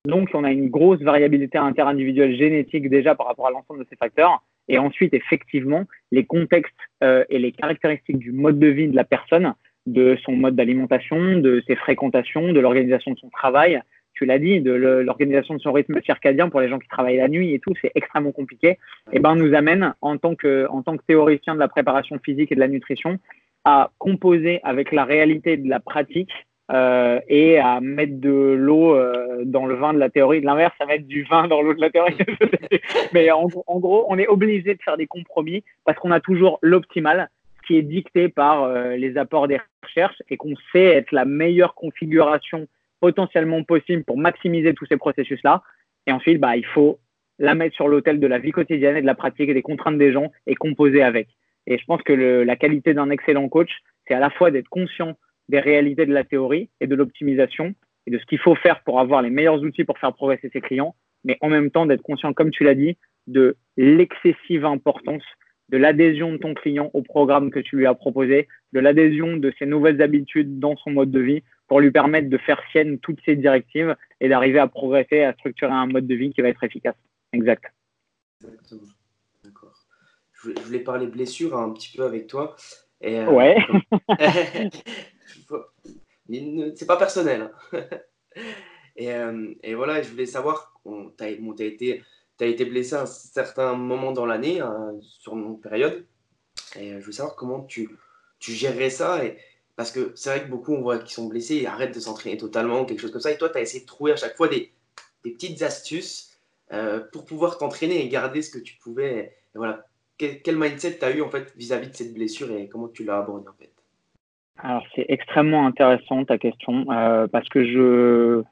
Donc, on a une grosse variabilité interindividuelle génétique déjà par rapport à l'ensemble de ces facteurs. Et ensuite, effectivement, les contextes euh, et les caractéristiques du mode de vie de la personne, de son mode d'alimentation, de ses fréquentations, de l'organisation de son travail, tu l'as dit, de l'organisation de son rythme circadien pour les gens qui travaillent la nuit et tout, c'est extrêmement compliqué. Et eh ben, nous amène en tant que, en tant que théoricien de la préparation physique et de la nutrition à composer avec la réalité de la pratique euh, et à mettre de l'eau euh, dans le vin de la théorie. De l'inverse, à mettre du vin dans l'eau de la théorie. Mais en, gros, on est obligé de faire des compromis parce qu'on a toujours l'optimal qui est dicté par euh, les apports des recherches et qu'on sait être la meilleure configuration potentiellement possible pour maximiser tous ces processus-là. Et ensuite, bah, il faut la mettre sur l'autel de la vie quotidienne et de la pratique et des contraintes des gens et composer avec. Et je pense que la qualité d'un excellent coach, c'est à la fois d'être conscient des réalités de la théorie et de l'optimisation et de ce qu'il faut faire pour avoir les meilleurs outils pour faire progresser ses clients, mais en même temps d'être conscient, comme tu l'as dit, de l'excessive importance de l'adhésion de ton client au programme que tu lui as proposé de l'adhésion de ses nouvelles habitudes dans son mode de vie pour lui permettre de faire sienne toutes ces directives et d'arriver à progresser, à structurer un mode de vie qui va être efficace. Exact. Exactement. D'accord. Je voulais parler blessure un petit peu avec toi. Et, euh, ouais. c'est pas personnel. Hein. et, euh, et, voilà, je voulais savoir, tu as, bon, été, as, été blessé à un certain moment dans l'année, hein, sur une période. Et euh, je voulais savoir comment tu, tu gérerais ça. Et, parce que c'est vrai que beaucoup, on voit qu'ils sont blessés et arrêtent de s'entraîner totalement, quelque chose comme ça. Et toi, tu as essayé de trouver à chaque fois des, petites astuces pour pouvoir t'entraîner et garder ce que tu pouvais. Voilà. Quel, mindset tu as eu en fait vis-à-vis -vis de cette blessure et comment tu l'as abordé en fait? Alors c'est extrêmement intéressant ta question euh, parce que je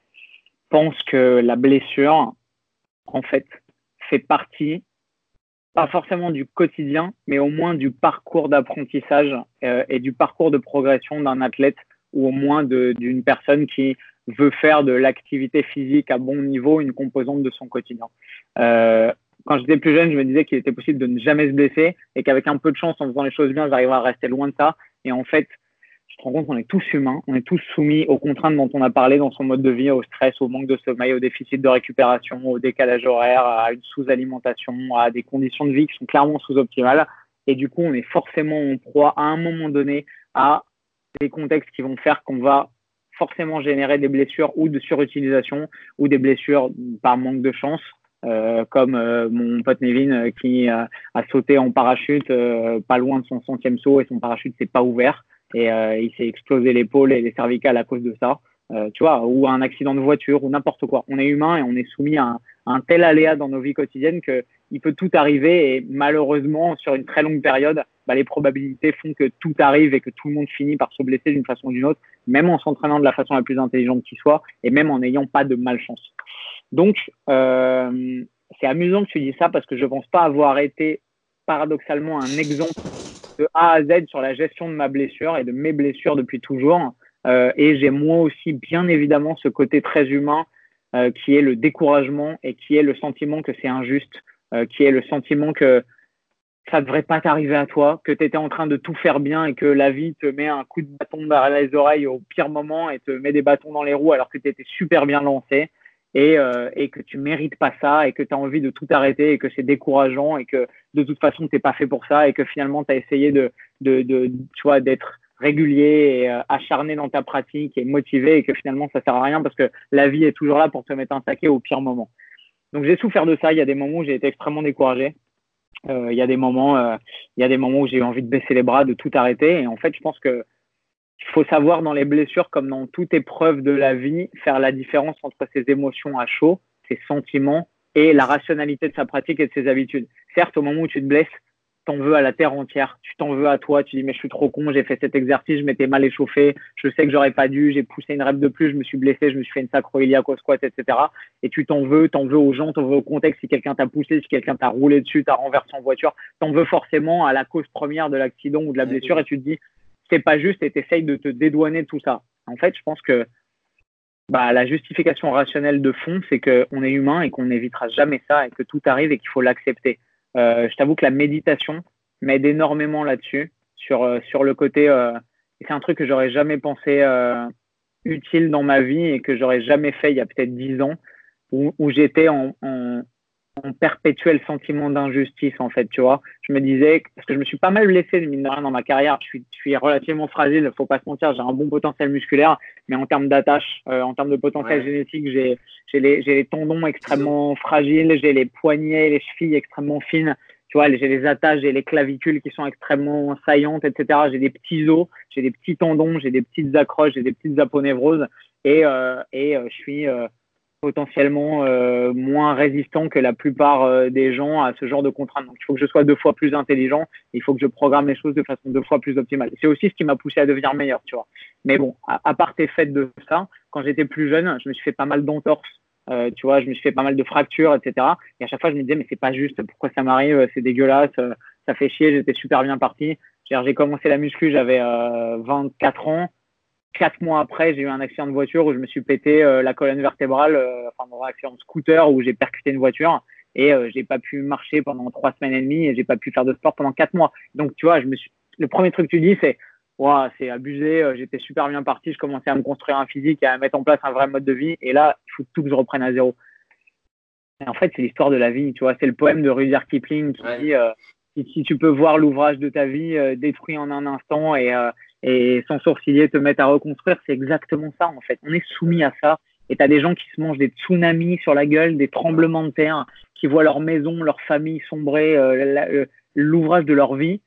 pense que la blessure, en fait, fait partie, pas forcément du quotidien, mais au moins du parcours d'apprentissage euh, et du parcours de progression d'un athlète ou au moins d'une personne qui veut faire de l'activité physique à bon niveau une composante de son quotidien. Euh, quand j'étais plus jeune, je me disais qu'il était possible de ne jamais se blesser et qu'avec un peu de chance, en faisant les choses bien, j'arriverais à rester loin de ça. Et en fait, je te rends compte qu'on est tous humains, on est tous soumis aux contraintes dont on a parlé dans son mode de vie, au stress, au manque de sommeil, au déficit de récupération, au décalage horaire, à une sous-alimentation, à des conditions de vie qui sont clairement sous-optimales. Et du coup, on est forcément en proie à un moment donné à des contextes qui vont faire qu'on va forcément générer des blessures ou de surutilisation ou des blessures par manque de chance. Euh, comme euh, mon pote Nevin euh, qui a sauté en parachute pas loin de son centième saut et son parachute s'est pas ouvert et euh, il s'est explosé l'épaule et les cervicales à cause de ça. Euh, tu vois, ou un accident de voiture ou n'importe quoi. On est humain et on est soumis à un, tel aléa dans nos vies quotidiennes que il peut tout arriver et malheureusement sur une très longue période, bah, les probabilités font que tout arrive et que tout le monde finit par se blesser d'une façon ou d'une autre, même en s'entraînant de la façon la plus intelligente qui soit et même en n'ayant pas de malchance. Donc euh, c'est amusant que tu dis ça parce que je pense pas avoir été paradoxalement un exemple de A à Z sur la gestion de ma blessure et de mes blessures depuis toujours. Euh, et j'ai moi aussi bien évidemment ce côté très humain euh, qui est le découragement et qui est le sentiment que c'est injuste, euh, qui est le sentiment que ça ne devrait pas t'arriver à toi, que tu étais en train de tout faire bien et que la vie te met un coup de bâton dans les oreilles au pire moment et te met des bâtons dans les roues alors que tu étais super bien lancé et, euh, et que tu mérites pas ça et que tu as envie de tout arrêter et que c'est décourageant et que de toute façon tu n'es pas fait pour ça et que finalement tu as essayé de, de, d'être régulier et euh, acharné dans ta pratique et motivé et que finalement ça sert à rien parce que la vie est toujours là pour te mettre un taquet au pire moment. Donc j'ai souffert de ça. Il y a des moments où j'ai été extrêmement découragé. Euh, il y a des moments, il y a des moments où j'ai eu envie de baisser les bras, de tout arrêter. Et en fait, je pense que il faut savoir dans les blessures, comme dans toute épreuve de la vie, faire la différence entre ses émotions à chaud, ses sentiments et la rationalité de sa pratique et de ses habitudes. Certes, au moment où tu te blesses, t'en veux à la terre entière, tu t'en veux à toi, tu dis mais je suis trop con, j'ai fait cet exercice, je m'étais mal échauffé, je sais que j'aurais pas dû, j'ai poussé une rep de plus, je me suis blessé, je me suis fait une sacroiliac au squat, etc. Et tu t'en veux, t'en veux aux gens, t'en veux au contexte, si quelqu'un t'a poussé, si quelqu'un t'a roulé dessus, t'a renversé en voiture, t'en veux forcément à la cause première de l'accident ou de la blessure et tu te dis c'est pas juste et tu essayes de te dédouaner tout ça. En fait, je pense que bah, la justification rationnelle de fond, c'est qu'on est humain et qu'on n'évitera jamais ça et que tout arrive et qu'il faut l'accepter. Euh, je t'avoue que la méditation m'aide énormément là-dessus, sur, euh, sur le côté. Euh, c'est un truc que j'aurais jamais pensé utile dans ma vie et que j'aurais jamais fait il y a peut-être dix ans, où, où j'étais en, en perpétuel sentiment d'injustice en fait tu vois. Je me disais parce que je me suis pas mal blessé mine de rien dans ma carrière. Je suis, je suis relativement fragile faut pas se mentir j'ai un bon potentiel musculaire mais en termes d'attache euh, en termes de potentiel génétique j'ai j'ai les j'ai les tendons extrêmement fragiles j'ai les poignets les chevilles extrêmement fines tu vois j'ai les attaches j'ai les clavicules qui sont extrêmement saillantes etc j'ai des petits os j'ai des petits tendons j'ai des petites accroches j'ai des petites aponevroses et euh, et euh, je suis euh, potentiellement euh, moins résistant que la plupart euh, des gens à ce genre de contraintes. Donc, il faut que je sois deux fois plus intelligent. Il faut que je programme les choses de façon deux fois plus optimale. C'est aussi ce qui m'a poussé à devenir meilleur, tu vois. Mais bon, à, part tes faits de ça, quand j'étais plus jeune, je me suis fait pas mal d'entorses. Euh, tu vois, je me suis fait pas mal de fractures, etc. Et à chaque fois, je me disais, mais c'est pas juste. Pourquoi ça m'arrive C'est dégueulasse. ça fait chier. J'étais super bien parti. J'ai commencé la muscu, j'avais 24 ans quatre mois après, j'ai eu un accident de voiture où je me suis pété euh, la colonne vertébrale, euh, enfin un accident de scooter où j'ai percuté une voiture et euh, j'ai pas pu marcher pendant trois semaines et demie et j'ai pas pu faire de sport pendant quatre mois. Donc tu vois, je me suis, le premier truc que tu dis c'est wow, c'est abusé, euh, j'étais super bien parti, je commençais à me construire un physique et à mettre en place un vrai mode de vie. Et là, il faut tout que je reprenne à zéro. Et en fait, c'est l'histoire de la vie, tu vois. C'est le poème de Rudyard Kipling qui dit euh, si, tu peux voir l'ouvrage de ta vie euh, détruit en un instant et, et sans sourciller te mettre à reconstruire, c'est exactement ça, en fait. On est soumis à ça. Et tu as des gens qui se mangent des tsunamis sur la gueule, des tremblements de terre, qui voient leur maison, leur famille sombrer, l'ouvrage de leur vie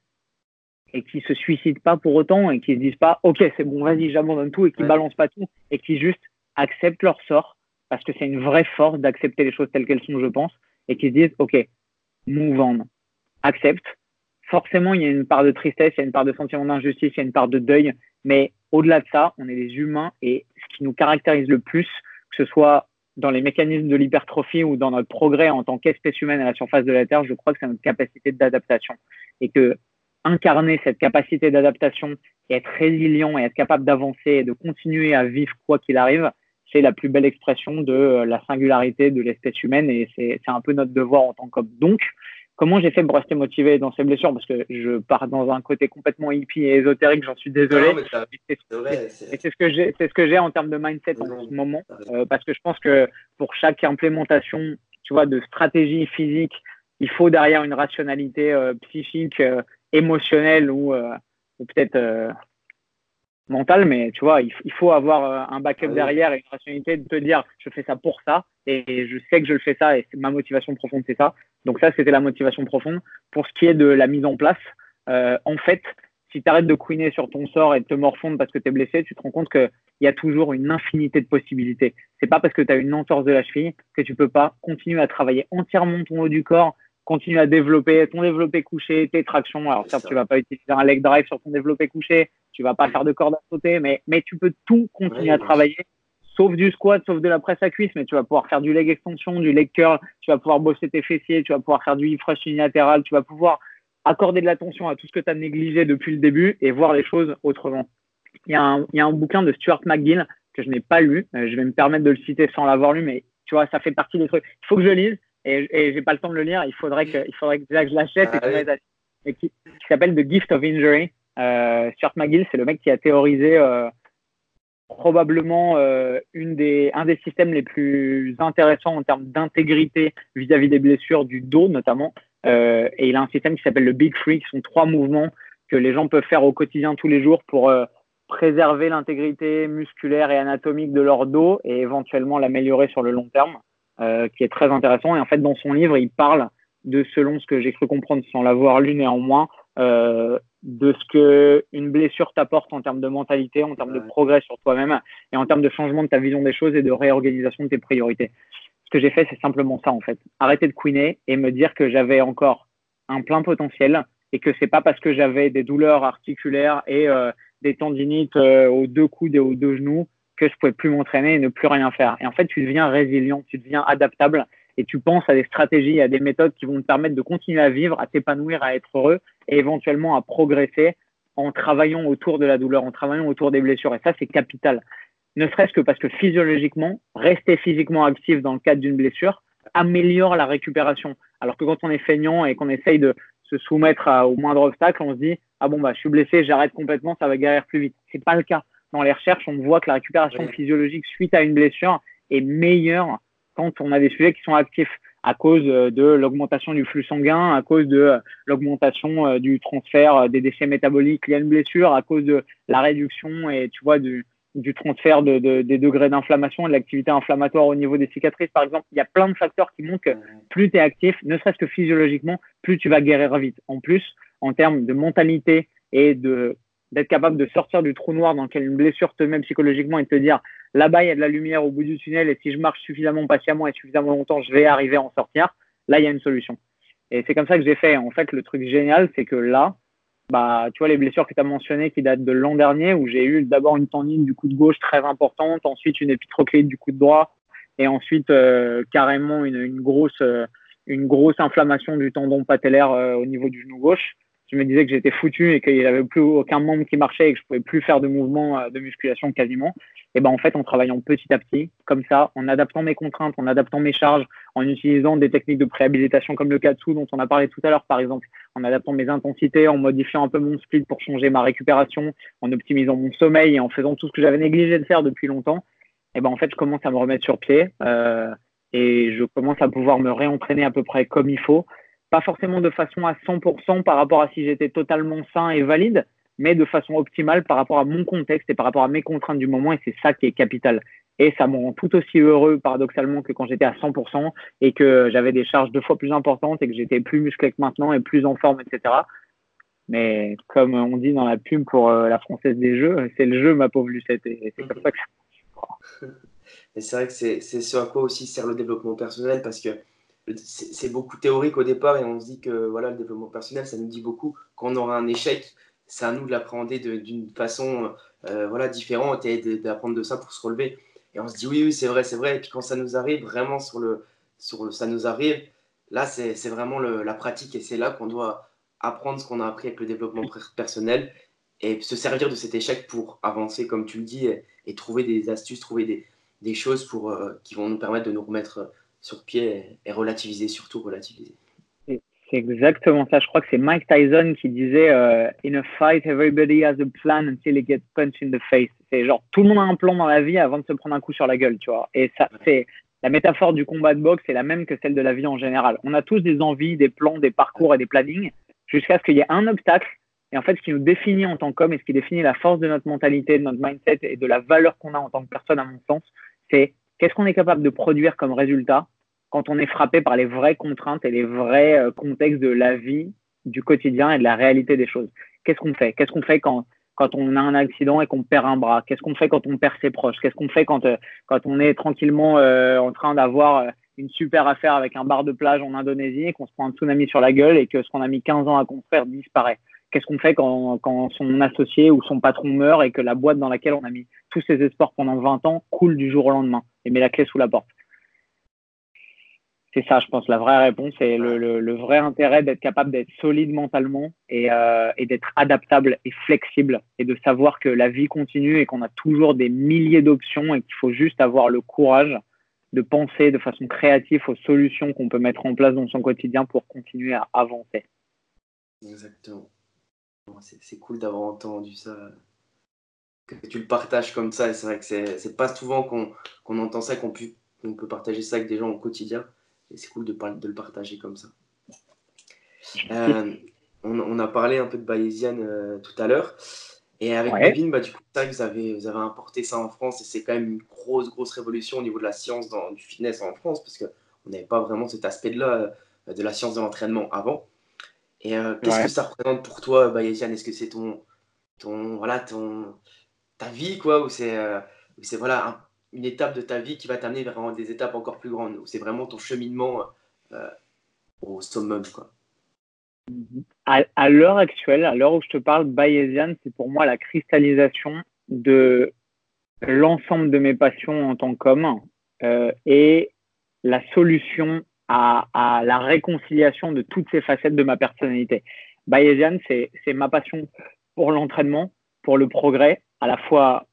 et qui se suicident pas pour autant et qui se disent pas ok c'est bon vas-y j'abandonne tout et qui balancent pas tout et qui juste acceptent leur sort parce que c'est une vraie force d'accepter les choses telles qu'elles sont je pense et qui se disent ok move on accepte forcément il y a une part de tristesse il y a une part de sentiment d'injustice il y a une part de deuil mais au-delà de ça on est des humains et ce qui nous caractérise le plus que ce soit dans les mécanismes de l'hypertrophie ou dans notre progrès en tant qu'espèce humaine à la surface de la Terre, je crois que c'est notre capacité d'adaptation. Et que incarner cette capacité d'adaptation et être résilient et être capable d'avancer et de continuer à vivre quoi qu'il arrive, c'est la plus belle expression de la singularité de l'espèce humaine et c'est un peu notre devoir en tant qu'homme. Donc, comment j'ai fait pour rester motivé dans ces blessures? Parce que je pars dans un côté complètement hippie et ésotérique, j'en suis désolé. C'est ce que j'ai, c'est ce que j'ai en termes de mindset en ce moment, euh, parce que je pense que pour chaque implémentation, tu vois, de stratégie physique, il faut derrière une rationalité euh, psychique ou, euh, ou peut-être mental, mais tu vois, il, faut avoir euh, un backup ah derrière et une rationalité de te dire je fais ça pour ça et je sais que je le fais ça et ma motivation profonde c'est ça. Donc ça c'était la motivation profonde. Pour ce qui est de la mise en place, en fait, si tu arrêtes de couiner sur ton sort et de te morfondre parce que tu es blessé, tu te rends compte qu'il y a toujours une infinité de possibilités. C'est pas parce que tu as une entorse de la cheville que tu peux pas continuer à travailler entièrement ton haut du corps, continue à développer ton développé couché, tes tractions. Alors certes, tu vas pas utiliser un leg drive sur ton développé couché, tu vas pas faire de corde à sauter, mais, mais tu peux tout continuer à travailler, sauf du squat, sauf de la presse à cuisse, mais tu vas pouvoir faire du leg extension, du leg curl, tu vas pouvoir bosser tes fessiers, tu vas pouvoir faire du hip thrust unilatéral, tu vas pouvoir accorder de l'attention à tout ce que tu as négligé depuis le début et voir les choses autrement. Il y, a un, il y a un bouquin de Stuart McGill que je n'ai pas lu, euh, je vais me permettre de le citer sans l'avoir lu, mais tu vois, ça fait partie des trucs. Il faut que je lise et, et j'ai pas le temps de le lire. Il faudrait que, il faudrait que, je l'achète et, qui, s'appelle The Gift of Injury. Euh, Stuart McGill, c'est le mec qui a théorisé euh, probablement euh, une des, un des systèmes les plus intéressants en termes d'intégrité vis-à-vis des blessures du dos notamment. Euh, et il a un système qui s'appelle le Big Free, qui sont trois mouvements que les gens peuvent faire au quotidien tous les jours pour préserver l'intégrité musculaire et anatomique de leur dos et éventuellement l'améliorer sur le long terme. Euh, qui est très intéressant. Et en fait, dans son livre, il parle de, selon ce que j'ai cru comprendre sans l'avoir lu néanmoins, euh, de ce que une blessure t'apporte en termes de mentalité, en termes de progrès sur toi-même et en termes de changement de ta vision des choses et de réorganisation de tes priorités. Ce que j'ai fait, c'est simplement ça en fait. Arrêter de couiner et me dire que j'avais encore un plein potentiel et que c'est pas parce que j'avais des douleurs articulaires et euh, des tendinites euh, aux deux coudes et aux deux genoux que je pouvais plus m'entraîner et ne plus rien faire. Et en fait, tu deviens résilient, tu deviens adaptable et tu penses à des stratégies, à des méthodes qui vont te permettre de continuer à vivre, à t'épanouir, à être heureux et éventuellement à progresser en travaillant autour de la douleur, en travaillant autour des blessures. Et ça, c'est capital. Ne serait-ce que parce que physiologiquement, rester physiquement actif dans le cadre d'une blessure améliore la récupération. Alors que quand on est feignant et qu'on essaye de se soumettre au moindre obstacle, on se dit ah bon bah je suis blessé, j'arrête complètement, ça va guérir plus vite. C'est pas le cas dans les recherches, on voit que la récupération physiologique suite à une blessure est meilleure quand on a des sujets qui sont actifs à cause euh, de l'augmentation du flux sanguin, à cause de euh, l'augmentation euh, du transfert des déchets métaboliques liés à une blessure, à cause de la réduction et tu vois du, du transfert de, de, des degrés d'inflammation et de l'activité inflammatoire au niveau des cicatrices, par exemple. Il y a plein de facteurs qui montrent que plus tu es actif, ne serait-ce que physiologiquement, plus tu vas guérir vite. En plus, en termes de mentalité et de d'être capable de sortir du trou noir dans lequel une blessure te met psychologiquement et te dire là-bas il y a de la lumière au bout du tunnel et si je marche suffisamment patiemment et suffisamment longtemps, je vais arriver à en sortir. Là, il y a une solution. Et c'est comme ça que j'ai fait. En fait, le truc génial, c'est que là, bah, tu vois, les blessures que tu as mentionnées qui datent de l'an dernier, où j'ai eu d'abord une tendine du coup de gauche très importante, ensuite une épitrocléite du coup de droit, et ensuite euh, carrément une, une grosse, euh, une grosse inflammation du tendon patellaire euh, au niveau du genou gauche je me disais que j'étais foutu et qu'il n'y avait plus aucun membre qui marchait et que je pouvais plus faire de mouvements euh, de musculation quasiment. Et ben en fait, en travaillant petit à petit, comme ça, en adaptant mes contraintes, en adaptant mes charges, en utilisant des techniques de préhabilitation comme le Katsu dont on a parlé tout à l'heure, par exemple, en adaptant mes intensités, en modifiant un peu mon split pour changer ma récupération, en optimisant mon sommeil et en faisant tout ce que j'avais négligé de faire depuis longtemps, et ben en fait, je commence à me remettre sur pied euh, et je commence à pouvoir me réentraîner à peu près comme il faut pas forcément de façon à 100% par rapport à si j'étais totalement sain et valide, mais de façon optimale par rapport à mon contexte et par rapport à mes contraintes du moment. Et c'est ça qui est capital. Et ça me rend tout aussi heureux, paradoxalement, que quand j'étais à 100% et que j'avais des charges deux fois plus importantes et que j'étais plus musclé que maintenant et plus en forme, etc. Mais comme on dit dans la pub pour euh, la Française des Jeux, c'est le jeu, ma pauvre Lucette. Et c'est comme ça que ça c'est vrai que c'est ce à quoi aussi sert le développement personnel parce que c'est beaucoup théorique au départ et on se dit que voilà, le développement personnel, ça nous dit beaucoup. Quand on aura un échec, c'est à nous de l'appréhender d'une façon euh, voilà, différente et d'apprendre de ça pour se relever. Et on se dit oui, oui, c'est vrai, c'est vrai. Et puis quand ça nous arrive, vraiment sur le, sur ça nous arrive, là, c'est vraiment la pratique et c'est là qu'on doit apprendre ce qu'on a appris avec le développement personnel et se servir de cet échec pour avancer, comme tu le dis, et, trouver des astuces, trouver des, des choses pour, euh, qui vont nous permettre de nous remettre sur pied et relativiser, surtout relativiser. C'est exactement ça. Je crois que c'est Mike Tyson qui disait euh, In a fight, everybody has a plan until he gets punched in the face. C'est genre tout le monde a un plan dans la vie avant de se prendre un coup sur la gueule, tu vois. Et ça, c'est la métaphore du combat de boxe, c'est la même que celle de la vie en général. On a tous des envies, des plans, des parcours et des plannings jusqu'à ce qu'il y ait un obstacle. Et en fait, ce qui nous définit en tant qu'homme et ce qui définit la force de notre mentalité, de notre mindset et de la valeur qu'on a en tant que personne, à mon sens, c'est Qu'est-ce qu'on est capable de produire comme résultat quand on est frappé par les vraies contraintes et les vrais euh, contextes de la vie, du quotidien et de la réalité des choses? Qu'est-ce qu'on fait? Qu'est-ce qu'on fait quand, quand on a un accident et qu'on perd un bras? Qu'est-ce qu'on fait quand on perd ses proches? Qu'est-ce qu'on fait quand, euh, quand on est tranquillement euh, en train d'avoir une super affaire avec un bar de plage en Indonésie et qu'on se prend un tsunami sur la gueule et que ce qu'on a mis 15 ans à construire disparaît? Qu'est-ce qu'on fait quand, quand, son associé ou son patron meurt et que la boîte dans laquelle on a mis tous ses espoirs pendant 20 ans coule du jour au lendemain? Et met la clé sous la porte C'est ça, je pense, la vraie réponse et le, vrai intérêt d'être capable d'être solide mentalement euh, et d'être adaptable et flexible et de savoir que la vie continue et qu'on a toujours des milliers d'options et qu'il faut juste avoir le courage de penser de façon créative aux solutions qu'on peut mettre en place dans son quotidien pour continuer à avancer. Exactement. C'est cool d'avoir entendu ça, que tu le partages comme ça. Et c'est vrai que c'est pas souvent qu'on entend ça, qu'on peut partager ça avec des gens au quotidien. Et c'est cool de, de, le partager comme ça. Euh, on, a parlé un peu de Bayesian euh, tout à l'heure. Et avec ouais. bah, du coup, vous avez, vous avez importé ça en France et c'est quand même une grosse, grosse révolution au niveau de la science dans, du fitness en France parce qu'on n'avait pas vraiment cet aspect-là euh, de la science de l'entraînement avant. Et qu'est-ce que ça représente pour toi, Bayesian? Est-ce que c'est ton, ton, voilà, ton, ta vie, quoi, ou c'est, euh, voilà, une étape de ta vie qui va t'amener vers des étapes encore plus grandes, ou c'est vraiment ton cheminement euh, au summum, quoi à, à l'heure actuelle, à l'heure où je te parle, Bayesian, c'est pour moi la cristallisation de l'ensemble de mes passions en tant qu'homme et la solution à, la réconciliation de toutes ces facettes de ma personnalité. Bayesian, c'est ma passion pour l'entraînement, pour le progrès, à la fois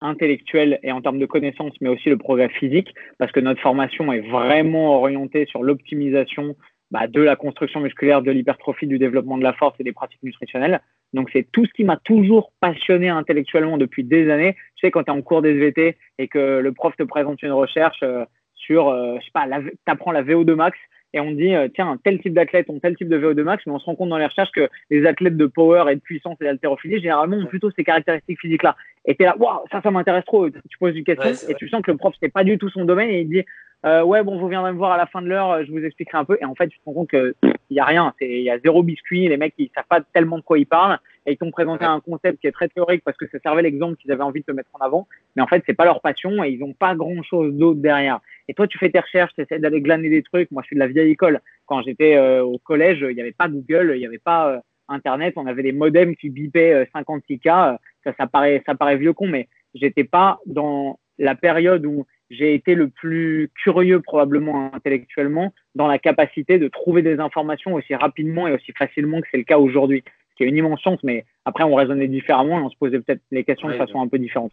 intellectuel et en termes de connaissances, mais aussi le progrès physique, parce que notre formation est vraiment orientée sur l'optimisation bah, de la construction musculaire, de l'hypertrophie, du développement de la force et des pratiques nutritionnelles. Donc c'est tout ce qui m'a toujours passionné intellectuellement depuis des années. Tu sais, quand tu es en cours d'SVT et que le prof te présente une recherche, euh, sur, euh, je sais pas, tu apprends la VO2 max et on dit, euh, tiens, tel type d'athlète ont tel type de VO2 max, mais on se rend compte dans les recherches que les athlètes de power et de puissance et d'haltérophilie, généralement, ont plutôt ces caractéristiques physiques-là. Et tu es là, waouh, ça, ça m'intéresse trop. Tu poses une question et tu sens que le prof, c'est pas du tout son domaine et il dit, euh, ouais, bon, vous viendrez me voir à la fin de l'heure, je vous expliquerai un peu. Et en fait, tu te rends compte qu'il n'y a rien, il y a zéro biscuit, les mecs, ils savent pas tellement de quoi ils parlent et ils t'ont présenté un concept qui est très théorique parce que ça servait l'exemple qu'ils avaient envie de te mettre en avant. Mais en fait, c'est pas leur passion et ils n'ont pas grand chose d'autre derrière. Et toi, tu fais tes recherches, tu essaies d'aller glaner des trucs. Moi, je suis de la vieille école. Quand j'étais euh, au collège, il n'y avait pas Google, il n'y avait pas euh, Internet. On avait des modems qui bipaient 56K. Ça, ça, paraît, ça paraît vieux con, mais j'étais pas dans la période où j'ai été le plus curieux probablement intellectuellement dans la capacité de trouver des informations aussi rapidement et aussi facilement que c'est le cas aujourd'hui. Qui est une immense chance, mais après on raisonnait différemment et on se posait peut-être les questions de façon un peu différente.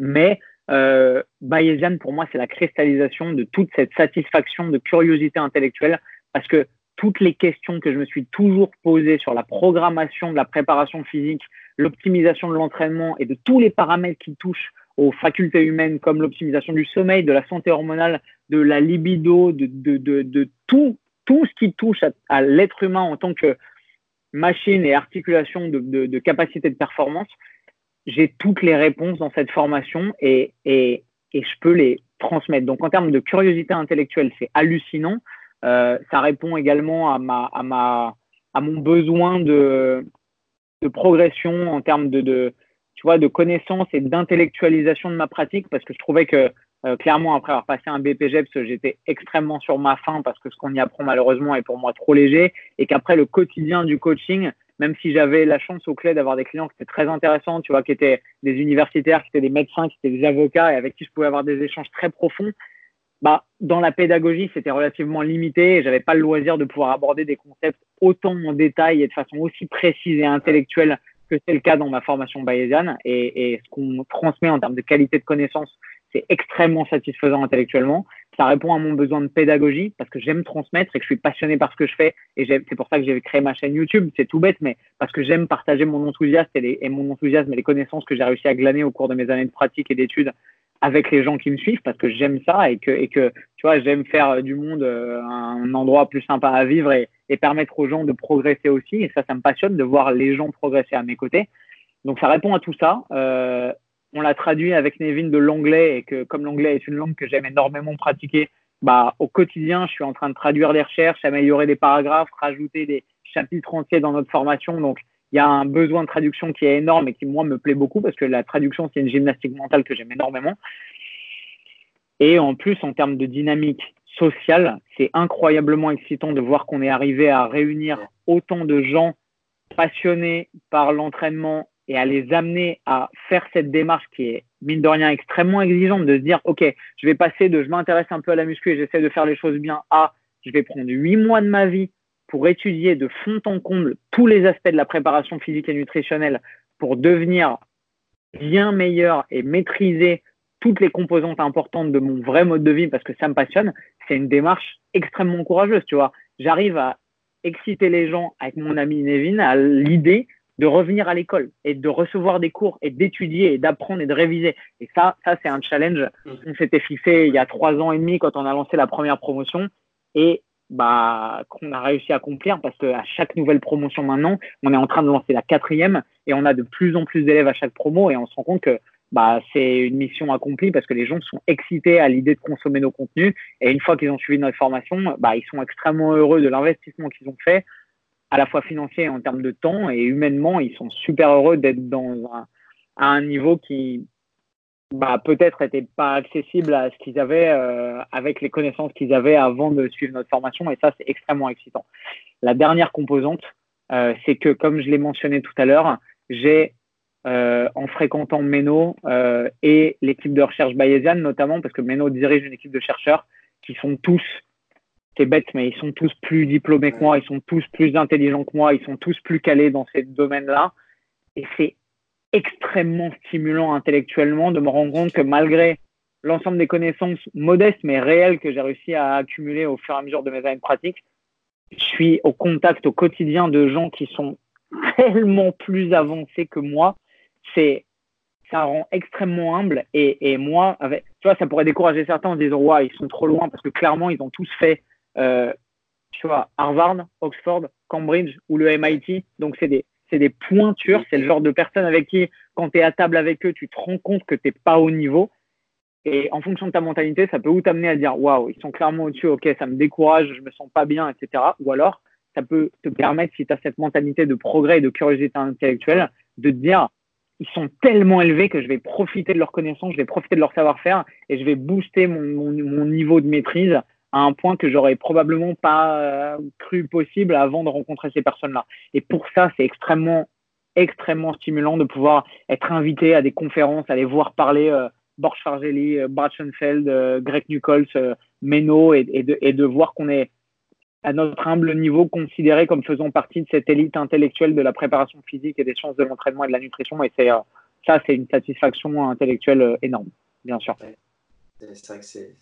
Mais euh, Bayesian, pour moi, c'est la cristallisation de toute cette satisfaction de curiosité intellectuelle parce que toutes les questions que je me suis toujours posées sur la programmation de la préparation physique, l'optimisation de l'entraînement et de tous les paramètres qui touchent aux facultés humaines comme l'optimisation du sommeil, de la santé hormonale, de la libido, de, de, de, de tout, tout ce qui touche à, à l'être humain en tant que machine et articulation de, capacité de performance, j'ai toutes les réponses dans cette formation et, et, et, je peux les transmettre. Donc en termes de curiosité intellectuelle, c'est hallucinant. Euh, ça répond également à, ma, à, ma, à mon besoin de, de progression en termes de, de, tu vois, de connaissances et d'intellectualisation de ma pratique parce que je trouvais que euh, clairement, après avoir passé un BPGEPS, j'étais extrêmement sur ma faim parce que ce qu'on y apprend malheureusement est pour moi trop léger et qu'après le quotidien du coaching, même si j'avais la chance au clé d'avoir des clients qui étaient très intéressants, tu vois, qui étaient des universitaires, qui étaient des médecins, qui étaient des avocats et avec qui je pouvais avoir des échanges très profonds, bah, dans la pédagogie, c'était relativement limité et j'avais pas le loisir de pouvoir aborder des concepts autant en détail et de façon aussi précise et intellectuelle que c'est le cas dans ma formation bayésienne et, ce qu'on transmet en termes de qualité de connaissance, c'est extrêmement satisfaisant intellectuellement. Ça répond à mon besoin de pédagogie parce que j'aime transmettre et que je suis passionné par ce que je fais et c'est pour ça que j'ai créé ma chaîne YouTube. C'est tout bête, mais parce que j'aime partager mon enthousiasme et, les, mon enthousiasme et les connaissances que j'ai réussi à glaner au cours de mes années de pratique et d'études avec les gens qui me suivent parce que j'aime ça et que, tu vois, j'aime faire du monde euh, un endroit plus sympa à vivre et, et, permettre aux gens de progresser aussi. Et ça, ça me passionne de voir les gens progresser à mes côtés. Donc, ça répond à tout ça. Euh, on l'a traduit avec Nevin de l'anglais et que comme l'anglais est une langue que j'aime énormément pratiquer, bah, au quotidien, je suis en train de traduire des recherches, améliorer des paragraphes, rajouter des chapitres entiers dans notre formation. Donc, il y a un besoin de traduction qui est énorme et qui, moi, me plaît beaucoup parce que la traduction, c'est une gymnastique mentale que j'aime énormément. Et en plus, en termes de dynamique sociale, c'est incroyablement excitant de voir qu'on est arrivé à réunir autant de gens passionnés par l'entraînement et à les amener à faire cette démarche qui est, mine de rien, extrêmement exigeante de se dire, OK, je vais passer de je m'intéresse un peu à la muscu et j'essaie de faire les choses bien à je vais prendre huit mois de ma vie pour étudier de fond en comble tous les aspects de la préparation physique et nutritionnelle pour devenir bien meilleur et maîtriser toutes les composantes importantes de mon vrai mode de vie parce que ça me passionne, c'est une démarche extrêmement courageuse, tu vois. J'arrive à exciter les gens avec mon ami Nevin à l'idée de revenir à l'école et de recevoir des cours et d'étudier et d'apprendre et de réviser. Et ça, ça c'est un challenge qu'on mmh. s'était fixé il y a trois ans et demi quand on a lancé la première promotion. Et bah, qu'on a réussi à accomplir parce qu'à chaque nouvelle promotion maintenant, on est en train de lancer la quatrième et on a de plus en plus d'élèves à chaque promo et on se rend compte que bah, c'est une mission accomplie parce que les gens sont excités à l'idée de consommer nos contenus et une fois qu'ils ont suivi notre formation, bah, ils sont extrêmement heureux de l'investissement qu'ils ont fait, à la fois financier en termes de temps et humainement, ils sont super heureux d'être dans un, à un niveau qui bah, peut-être n'était pas accessible à ce qu'ils avaient euh, avec les connaissances qu'ils avaient avant de suivre notre formation. Et ça, c'est extrêmement excitant. La dernière composante, euh, c'est que, comme je l'ai mentionné tout à l'heure, j'ai, euh, en fréquentant Meno et l'équipe de recherche bayésienne, notamment, parce que Meno dirige une équipe de chercheurs qui sont tous, c'est bête, mais ils sont tous plus diplômés que moi, ils sont tous plus intelligents que moi, ils sont tous plus calés dans ces domaines-là. Et c'est extrêmement stimulant intellectuellement de me rendre compte que malgré l'ensemble des connaissances modestes mais réelles que j'ai réussi à accumuler au fur et à mesure de mes années de pratique, je suis au contact au quotidien de gens qui sont tellement plus avancés que moi. C'est ça rend extrêmement humble et, moi, tu vois, ça pourrait décourager certains en disant ouais, ils sont trop loin parce que clairement ils ont tous fait, euh, tu vois, Harvard, Oxford, Cambridge ou le MIT, donc c'est des des pointures, c'est le genre de personnes avec qui, quand tu es à table avec eux, tu te rends compte que tu n'es pas au niveau. Et en fonction de ta mentalité, ça peut ou t'amener à dire waouh, ils sont clairement au-dessus, ok, ça me décourage, je me sens pas bien, etc. Ou alors, ça peut te permettre, si tu as cette mentalité de progrès et de curiosité intellectuelle, de te dire ils sont tellement élevés que je vais profiter de leurs connaissances, je vais profiter de leur savoir-faire et je vais booster mon niveau de maîtrise à un point que j'aurais probablement pas euh, cru possible avant de rencontrer ces personnes-là. Et pour ça, c'est extrêmement, extrêmement stimulant de pouvoir être invité à des conférences, les voir parler euh, Borch Fargelli, Brachenfeld, Greg Nichols, Meno, et, de, voir qu'on est à notre humble niveau considéré comme faisant partie de cette élite intellectuelle de la préparation physique et des sciences de l'entraînement et de la nutrition. Et ça, c'est une satisfaction intellectuelle énorme, bien sûr. C'est vrai que c'est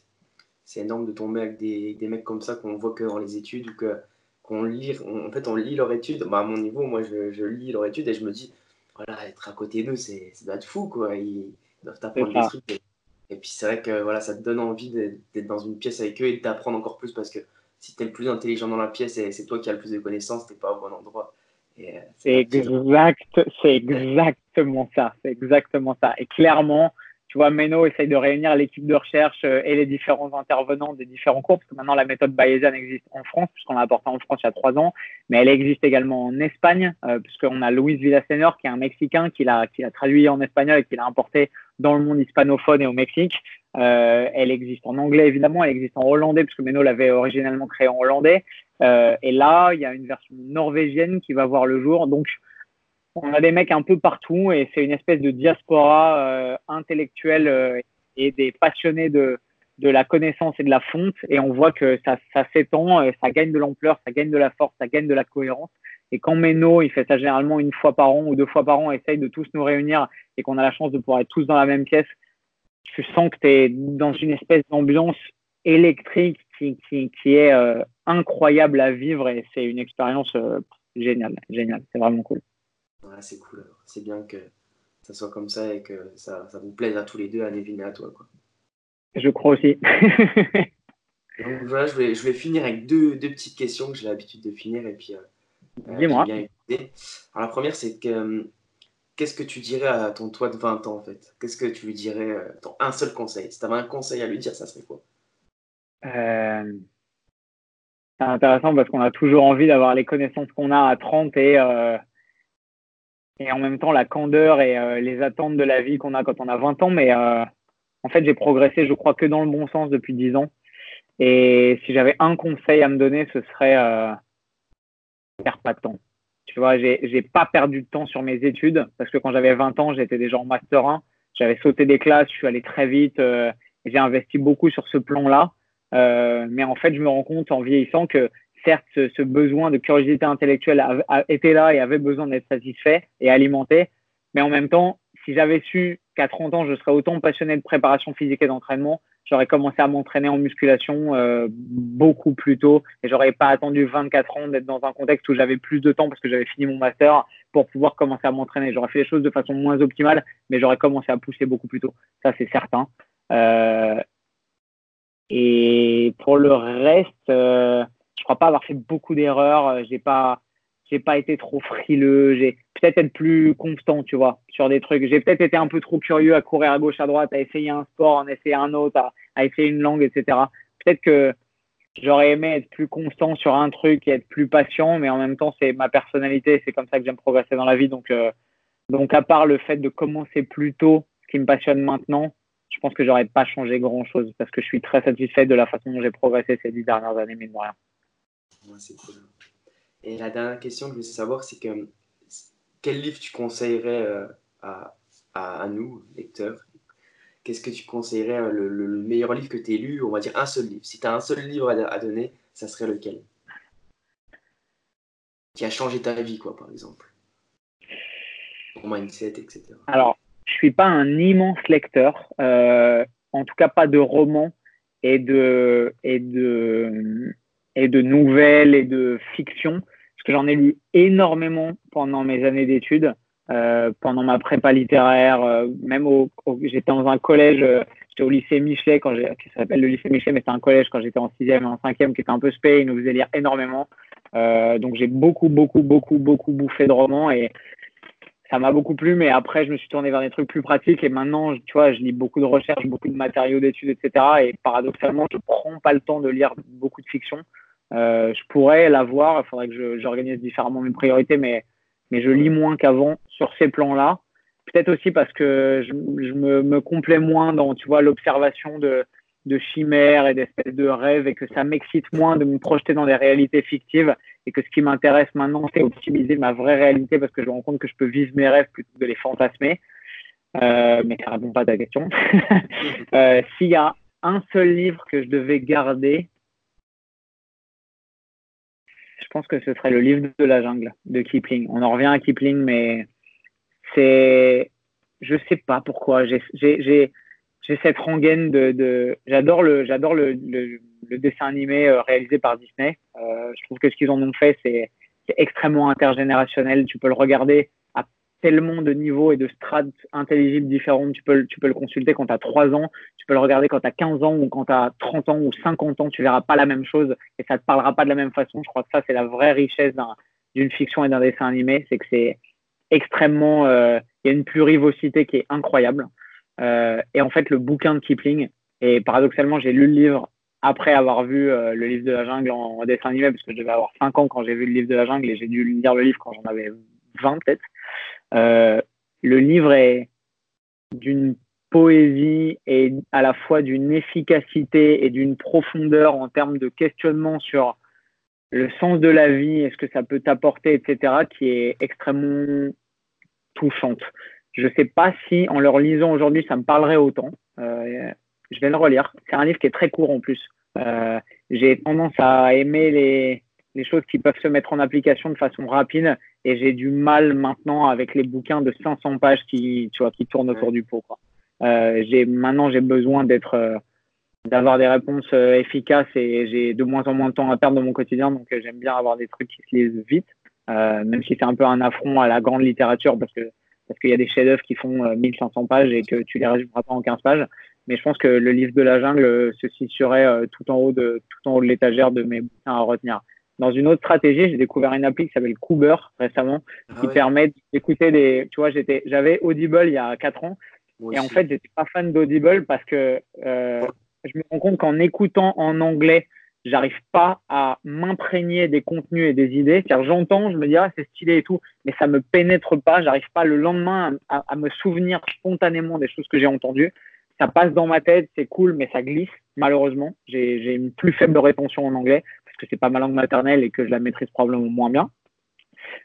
énorme de tomber avec des, des mecs comme ça qu'on voit que dans les études ou que qu'on lit, en fait, on lit leur étude. Bah, à mon niveau, moi, je, je, lis leur étude et je me dis, voilà, être à côté d'eux, c'est ça doit être fou, quoi. Ils doivent t'apprendre des trucs. Et, puis, c'est vrai que voilà, ça te donne envie d'être dans une pièce avec eux et d'apprendre encore plus parce que si tu es le plus intelligent dans la pièce et c'est toi qui as le plus de connaissances, tu pas au bon endroit. Euh, c'est exact, c'est exactement ça, c'est exactement ça. Et clairement, tu vois, Meno essaye de réunir l'équipe de recherche euh, et les différents intervenants des différents cours, parce que maintenant la méthode bayésienne existe en France, puisqu'on l'a apportée en France il y a trois ans, mais elle existe également en Espagne, euh, puisqu'on a Luis Villasenor, qui est un Mexicain, qui l'a, traduit en espagnol et qui l'a importé dans le monde hispanophone et au Mexique. Euh, elle existe en anglais, évidemment, elle existe en hollandais, puisque Meno l'avait originellement créé en hollandais. Et là, il y a une version norvégienne qui va voir le jour. Donc, on a des mecs un peu partout et c'est une espèce de diaspora euh, intellectuelle euh, et des passionnés de, de la connaissance et de la fonte. Et on voit que ça, ça s'étend, euh, ça gagne de l'ampleur, ça gagne de la force, ça gagne de la cohérence. Et quand Meno, il fait ça généralement une fois par an ou deux fois par an, essaye de tous nous réunir et qu'on a la chance de pouvoir être tous dans la même pièce, tu sens que tu es dans une espèce d'ambiance électrique qui, qui, qui est incroyable à vivre et c'est une expérience géniale, géniale. C'est vraiment cool c'est cool. C'est bien que ça soit comme ça et que ça, ça, vous plaise à tous les deux, à Nevin et à toi. Quoi. Je crois aussi. Donc voilà, je vais, je vais finir avec deux, deux petites questions que j'ai l'habitude de finir et puis euh, Dis-moi. Alors la première, c'est que euh, qu'est-ce que tu dirais à ton toi de 20 ans en fait? Qu'est-ce que tu lui dirais euh, ton un seul conseil? Si tu avais un conseil à lui dire, ça serait quoi? Euh... C'est intéressant parce qu'on a toujours envie d'avoir les connaissances qu'on a à 30 et et en même temps la candeur et euh, les attentes de la vie qu'on a quand on a 20 ans. Mais euh, en fait, j'ai progressé, je crois, que dans le bon sens depuis 10 ans. Et si j'avais un conseil à me donner, ce serait euh, faire pas de temps. Tu vois, j'ai pas perdu de temps sur mes études parce que quand j'avais 20 ans, j'étais déjà en master 1. J'avais sauté des classes, je suis allé très vite. Euh, j'ai investi beaucoup sur ce plan-là. mais en fait, je me rends compte en vieillissant que certes, ce, besoin de curiosité intellectuelle été là et avait besoin d'être satisfait et alimenté. Mais en même temps, si j'avais su qu'à 30 ans, je serais autant passionné de préparation physique et d'entraînement, j'aurais commencé à m'entraîner en musculation euh, beaucoup plus tôt et j'aurais pas attendu 24 ans d'être dans un contexte où j'avais plus de temps parce que j'avais fini mon master pour pouvoir commencer à m'entraîner. J'aurais fait les choses de façon moins optimale, mais j'aurais commencé à pousser beaucoup plus tôt. Ça, c'est certain. Euh, et pour le reste, euh, je crois pas avoir fait beaucoup d'erreurs. Euh, j'ai pas, j'ai pas été trop frileux. J'ai peut-être être plus constant, tu vois, sur des trucs. J'ai peut-être été un peu trop curieux à courir à gauche, à droite, à essayer un sport, en essayer un autre, à, essayer une langue, etc. Peut-être que j'aurais aimé être plus constant sur un truc et être plus patient, mais en même temps, c'est ma personnalité, c'est comme ça que j'aime progresser dans la vie. Donc, euh, donc, à part le fait de commencer plus tôt, ce qui me passionne maintenant, je pense que j'aurais pas changé grand chose parce que je suis très satisfait de la façon dont j'ai progressé ces dix dernières années, mais de rien Et la dernière question que je veux savoir, c'est que quel livre tu conseillerais euh, à, à, nous, lecteurs? Qu'est-ce que tu conseillerais euh, le, meilleur livre que tu aies lu? On va dire un seul livre. Si tu as un seul livre à, donner, ça serait lequel? Qui a changé ta vie, quoi, par exemple. Ton mindset, etc. Alors, je suis pas un immense lecteur, euh, en tout cas pas de romans et de, et de, et de nouvelles et de fiction, parce que j'en ai lu énormément pendant mes années d'études, euh, pendant ma prépa littéraire, euh, même au, j'étais dans un collège, euh, j'étais au lycée Michelet, quand j'ai, s'appelle le lycée Michelet, mais c'était un collège quand j'étais en sixième et en cinquième qui était un peu spé, il nous faisait lire énormément. Donc j'ai beaucoup, beaucoup, beaucoup, beaucoup bouffé de romans et ça m'a beaucoup plu, mais après, je me suis tourné vers des trucs plus pratiques et maintenant, tu vois, je lis beaucoup de recherches, beaucoup de matériaux d'études, etc. Et paradoxalement, je prends pas le temps de lire beaucoup de fiction. Euh, je pourrais l'avoir, il faudrait que j'organise différemment mes priorités, mais, je lis moins qu'avant sur ces plans-là. Peut-être aussi parce que je, me, complais moins dans, l'observation de, de chimères et d'espèces de rêves et que ça m'excite moins de me projeter dans des réalités fictives et que ce qui m'intéresse maintenant, c'est optimiser ma vraie réalité parce que je me rends compte que je peux vivre mes rêves plutôt que de les fantasmer. euh, mais ça ne répond pas à ta question. euh, S'il y a un seul livre que je devais garder, je pense que ce serait le livre de la jungle de Kipling. On en revient à Kipling, mais c'est. Je sais pas pourquoi. J'ai cette rengaine de. de... J'adore le, j'adore le, le, le, dessin animé euh, réalisé par Disney. Euh, je trouve que ce qu'ils en ont fait, c'est extrêmement intergénérationnel. Tu peux le regarder tellement de niveaux et de strates intelligibles différentes. Tu peux, tu peux le consulter quand tu as 3 ans, tu peux le regarder quand tu as 15 ans ou quand tu as 30 ans ou 50 ans. Tu verras pas la même chose et ça te parlera pas de la même façon. Je crois que ça, c'est la vraie richesse d'une fiction et d'un dessin animé. C'est que c'est extrêmement. Euh, il y a une plurivocité qui est incroyable. Euh, et en fait, le bouquin de Kipling, et paradoxalement, j'ai lu le livre après avoir vu euh, le livre de la jungle en, en, dessin animé, parce que je devais avoir 5 ans quand j'ai vu le livre de la jungle et j'ai dû lire le livre quand j'en avais 20 peut-être. Euh, le livre est d'une poésie et à la fois d'une efficacité et d'une profondeur en termes de questionnement sur le sens de la vie et ce que ça peut t'apporter, etc., qui est extrêmement touchante. Je ne sais pas si en le lisant aujourd'hui, ça me parlerait autant. Euh, je vais le relire. C'est un livre qui est très court en plus. Euh, J'ai tendance à aimer les, les choses qui peuvent se mettre en application de façon rapide et j'ai du mal maintenant avec les bouquins de 500 pages qui, tu vois, qui tournent autour du pot. Quoi. Euh, j'ai, maintenant, j'ai besoin d'être, euh, d'avoir des réponses euh, efficaces et j'ai de moins en moins de temps à perdre dans mon quotidien. Donc, j'aime bien avoir des trucs qui se lisent vite, même si c'est un peu un affront à la grande littérature parce que parce qu'il y a des chefs-d'œuvre qui font 1500 pages et que tu les résumeras pas en 15 pages. Mais je pense que le livre de la jungle se situerait tout en haut de tout en haut de l'étagère de mes bouquins à retenir dans une autre stratégie, j'ai découvert une appli qui s'appelle Cooper récemment, ah qui permet d'écouter des. Tu vois, j'étais, j'avais Audible il y a 4 ans, et en fait, j'étais pas fan d'Audible parce que euh, je me rends compte qu'en écoutant en anglais, j'arrive pas à m'imprégner des contenus et des idées. cest j'entends, je me dis, ah, c'est stylé et tout, mais ça me pénètre pas. J'arrive pas le lendemain à, à, me souvenir spontanément des choses que j'ai entendues. Ça passe dans ma tête, c'est cool, mais ça glisse, malheureusement. J'ai une plus faible rétention en anglais que c'est pas ma langue maternelle et que je la maîtrise probablement moins bien.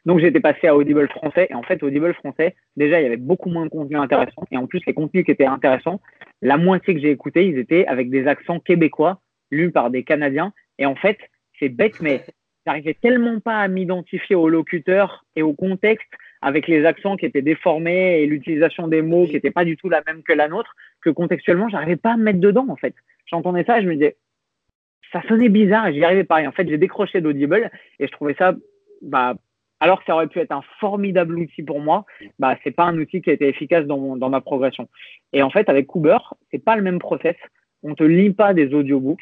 Donc j'étais passé à Audible français et en fait Audible français, déjà il y avait beaucoup moins de contenu intéressant et en plus les contenus qui étaient intéressants, la moitié que j'ai écouté, ils étaient avec des accents québécois lus par des Canadiens et en fait c'est bête mais j'arrivais tellement pas à m'identifier au locuteur et au contexte avec les accents qui étaient déformés et l'utilisation des mots qui n'était pas du tout la même que la nôtre que contextuellement j'arrivais pas à me mettre dedans en fait. J'entendais ça et je me disais ça sonnait bizarre et j'y arrivais pas. en fait, j'ai décroché d'Audible et je trouvais ça, bah, alors que ça aurait pu être un formidable outil pour moi, bah, c'est pas un outil qui a été efficace dans, dans ma progression. Et en fait, avec Cooper, c'est pas le même process. On te lit pas des audiobooks,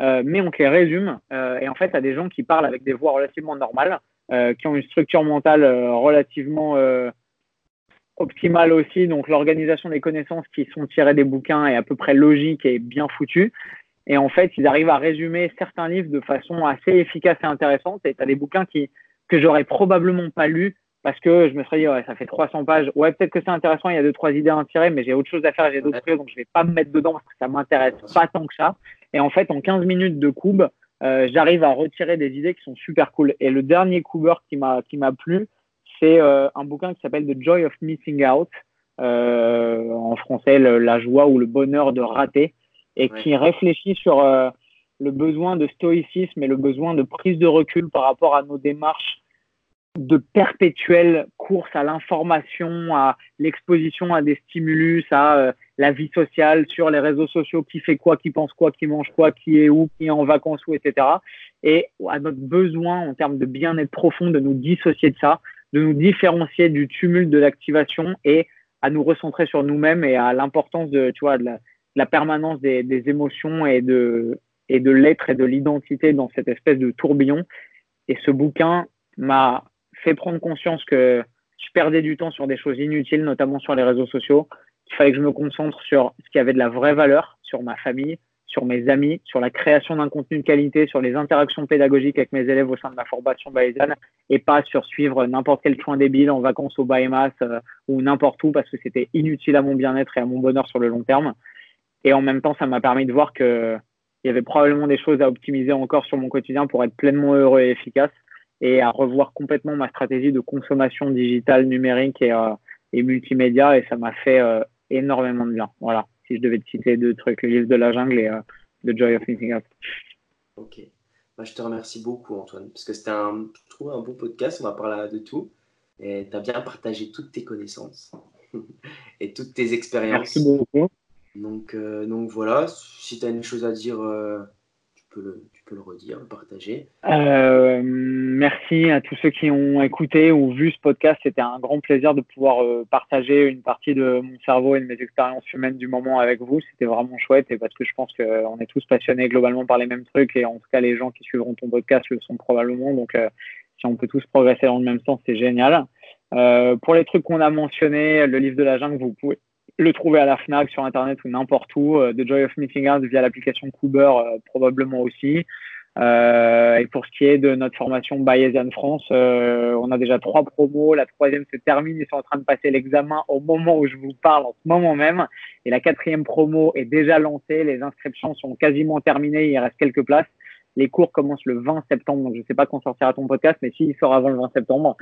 euh, mais on te les résume. Euh, et en fait, as des gens qui parlent avec des voix relativement normales, euh, qui ont une structure mentale relativement optimale aussi. Donc, l'organisation des connaissances qui sont tirées des bouquins est à peu près logique et bien foutue. Et en fait, ils arrivent à résumer certains livres de façon assez efficace et intéressante. Et tu as des bouquins qui, que j'aurais probablement pas lus parce que je me serais dit, ouais, ça fait 300 pages. Ouais, peut-être que c'est intéressant, il y a deux, trois idées à en tirer, mais j'ai autre chose à faire, j'ai d'autres trucs, donc je vais pas me mettre dedans parce que ça m'intéresse pas tant que ça. Et en fait, en 15 minutes de coupe, euh, j'arrive à retirer des idées qui sont super cool. Et le dernier couper qui m'a, qui m'a plu, c'est euh, un bouquin qui s'appelle The Joy of Missing Out. Euh, en français, le, la joie ou le bonheur de rater et qui réfléchit sur euh, le besoin de stoïcisme et le besoin de prise de recul par rapport à nos démarches de perpétuelle course à l'information, à l'exposition à des stimulus, à euh, la vie sociale sur les réseaux sociaux, qui fait quoi, qui pense quoi, qui mange quoi, qui est où, qui est en vacances où, etc. Et à notre besoin en termes de bien-être profond de nous dissocier de ça, de nous différencier du tumulte de l'activation et à nous recentrer sur nous-mêmes et à l'importance de, tu vois, de la, la permanence des, émotions et de, l'être et de l'identité dans cette espèce de tourbillon. Et ce bouquin m'a fait prendre conscience que je perdais du temps sur des choses inutiles, notamment sur les réseaux sociaux, qu'il fallait que je me concentre sur ce qui avait de la vraie valeur, sur ma famille, sur mes amis, sur la création d'un contenu de qualité, sur les interactions pédagogiques avec mes élèves au sein de ma formation bayésienne, et pas sur suivre n'importe quel point débile en vacances au Bahamas euh, ou n'importe où parce que c'était inutile à mon bien-être et à mon bonheur sur le long terme. Et en même temps, ça m'a permis de voir qu'il y avait probablement des choses à optimiser encore sur mon quotidien pour être pleinement heureux et efficace et à revoir complètement ma stratégie de consommation digitale, numérique et, euh, et multimédia et ça m'a fait énormément de bien. Voilà, si je devais te citer deux trucs, le livre de la jungle et The Joy of Meeting Up. Ok. Bah, je te remercie beaucoup, Antoine, parce que c'était un, un bon podcast. On va parler de tout. Et tu as bien partagé toutes tes connaissances et toutes tes expériences. Merci beaucoup. Donc, euh, donc voilà, si tu as une chose à dire, euh, tu, peux le, redire, le partager. Euh, merci à tous ceux qui ont écouté ou vu ce podcast. C'était un grand plaisir de pouvoir partager une partie de mon cerveau et de mes expériences humaines du moment avec vous. C'était vraiment chouette et parce que je pense qu'on est tous passionnés globalement par les mêmes trucs et en tout cas les gens qui suivront ton podcast le sont probablement. Donc si on peut tous progresser dans le même sens, c'est génial. pour les trucs qu'on a mentionnés, le livre de la jungle, vous pouvez le trouver à la FNAC, sur Internet ou n'importe où. Euh, The Joy of Meeting Out via l'application Cooper, euh, probablement aussi. Euh, et pour ce qui est de notre formation Bayesian France, on a déjà trois promos. La troisième se termine. Ils sont en train de passer l'examen au moment où je vous parle, en ce moment même. Et la quatrième promo est déjà lancée. Les inscriptions sont quasiment terminées. Il reste quelques places. Les cours commencent le 20 septembre. Donc, je ne sais pas quand sortira ton podcast, mais s'il sort avant le 20 septembre,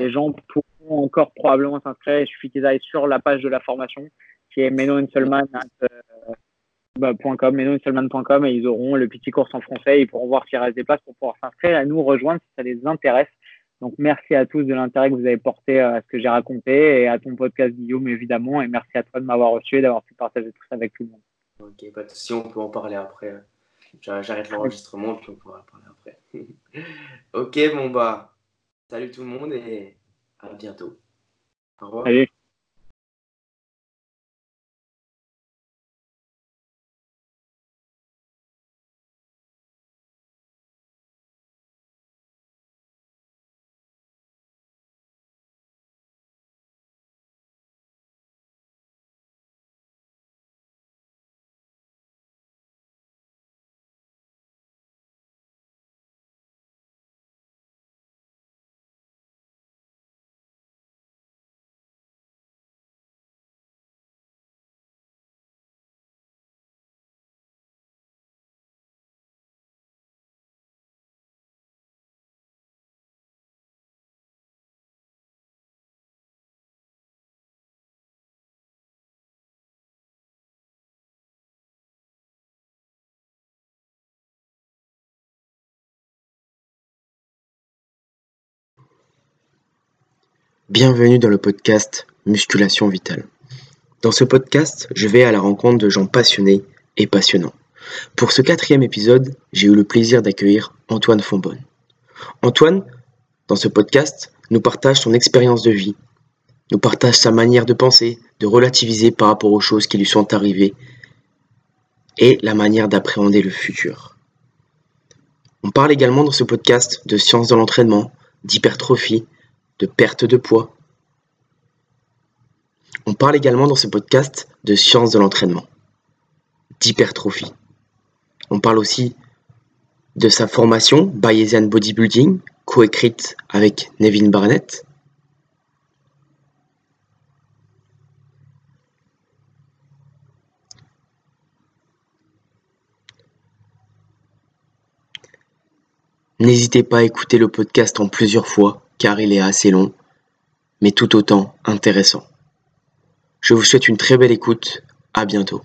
les gens pourront encore probablement s'inscrire. Il suffit qu'ils aillent sur la page de la formation qui est menonselman.com, et ils auront le petit cours en français. Ils pourront voir s'il reste des places pour pouvoir s'inscrire et nous rejoindre si ça les intéresse. Donc, merci à tous de l'intérêt que vous avez porté à ce que j'ai raconté et à ton podcast, Guillaume, évidemment. Et merci à toi de m'avoir reçu et d'avoir pu partager tout ça avec tout le monde. Ok, pas de souci, on peut en parler après. J'arrête l'enregistrement et puis on pourra en parler après. ok, bon, bah, salut tout le monde et bientôt. Au revoir. Bienvenue dans le podcast Musculation Vitale. Dans ce podcast, je vais à la rencontre de gens passionnés et passionnants. Pour ce quatrième épisode, j'ai eu le plaisir d'accueillir Antoine Fonbonne. Antoine, dans ce podcast, nous partage son expérience de vie, nous partage sa manière de penser, de relativiser par rapport aux choses qui lui sont arrivées et la manière d'appréhender le futur. On parle également dans ce podcast de sciences de l'entraînement, d'hypertrophie, de perte de poids. On parle également dans ce podcast de sciences de l'entraînement, d'hypertrophie. On parle aussi de sa formation Bayesian Bodybuilding, coécrite avec Nevin Barnett. N'hésitez pas à écouter le podcast en plusieurs fois car il est assez long, mais tout autant intéressant. Je vous souhaite une très belle écoute, à bientôt.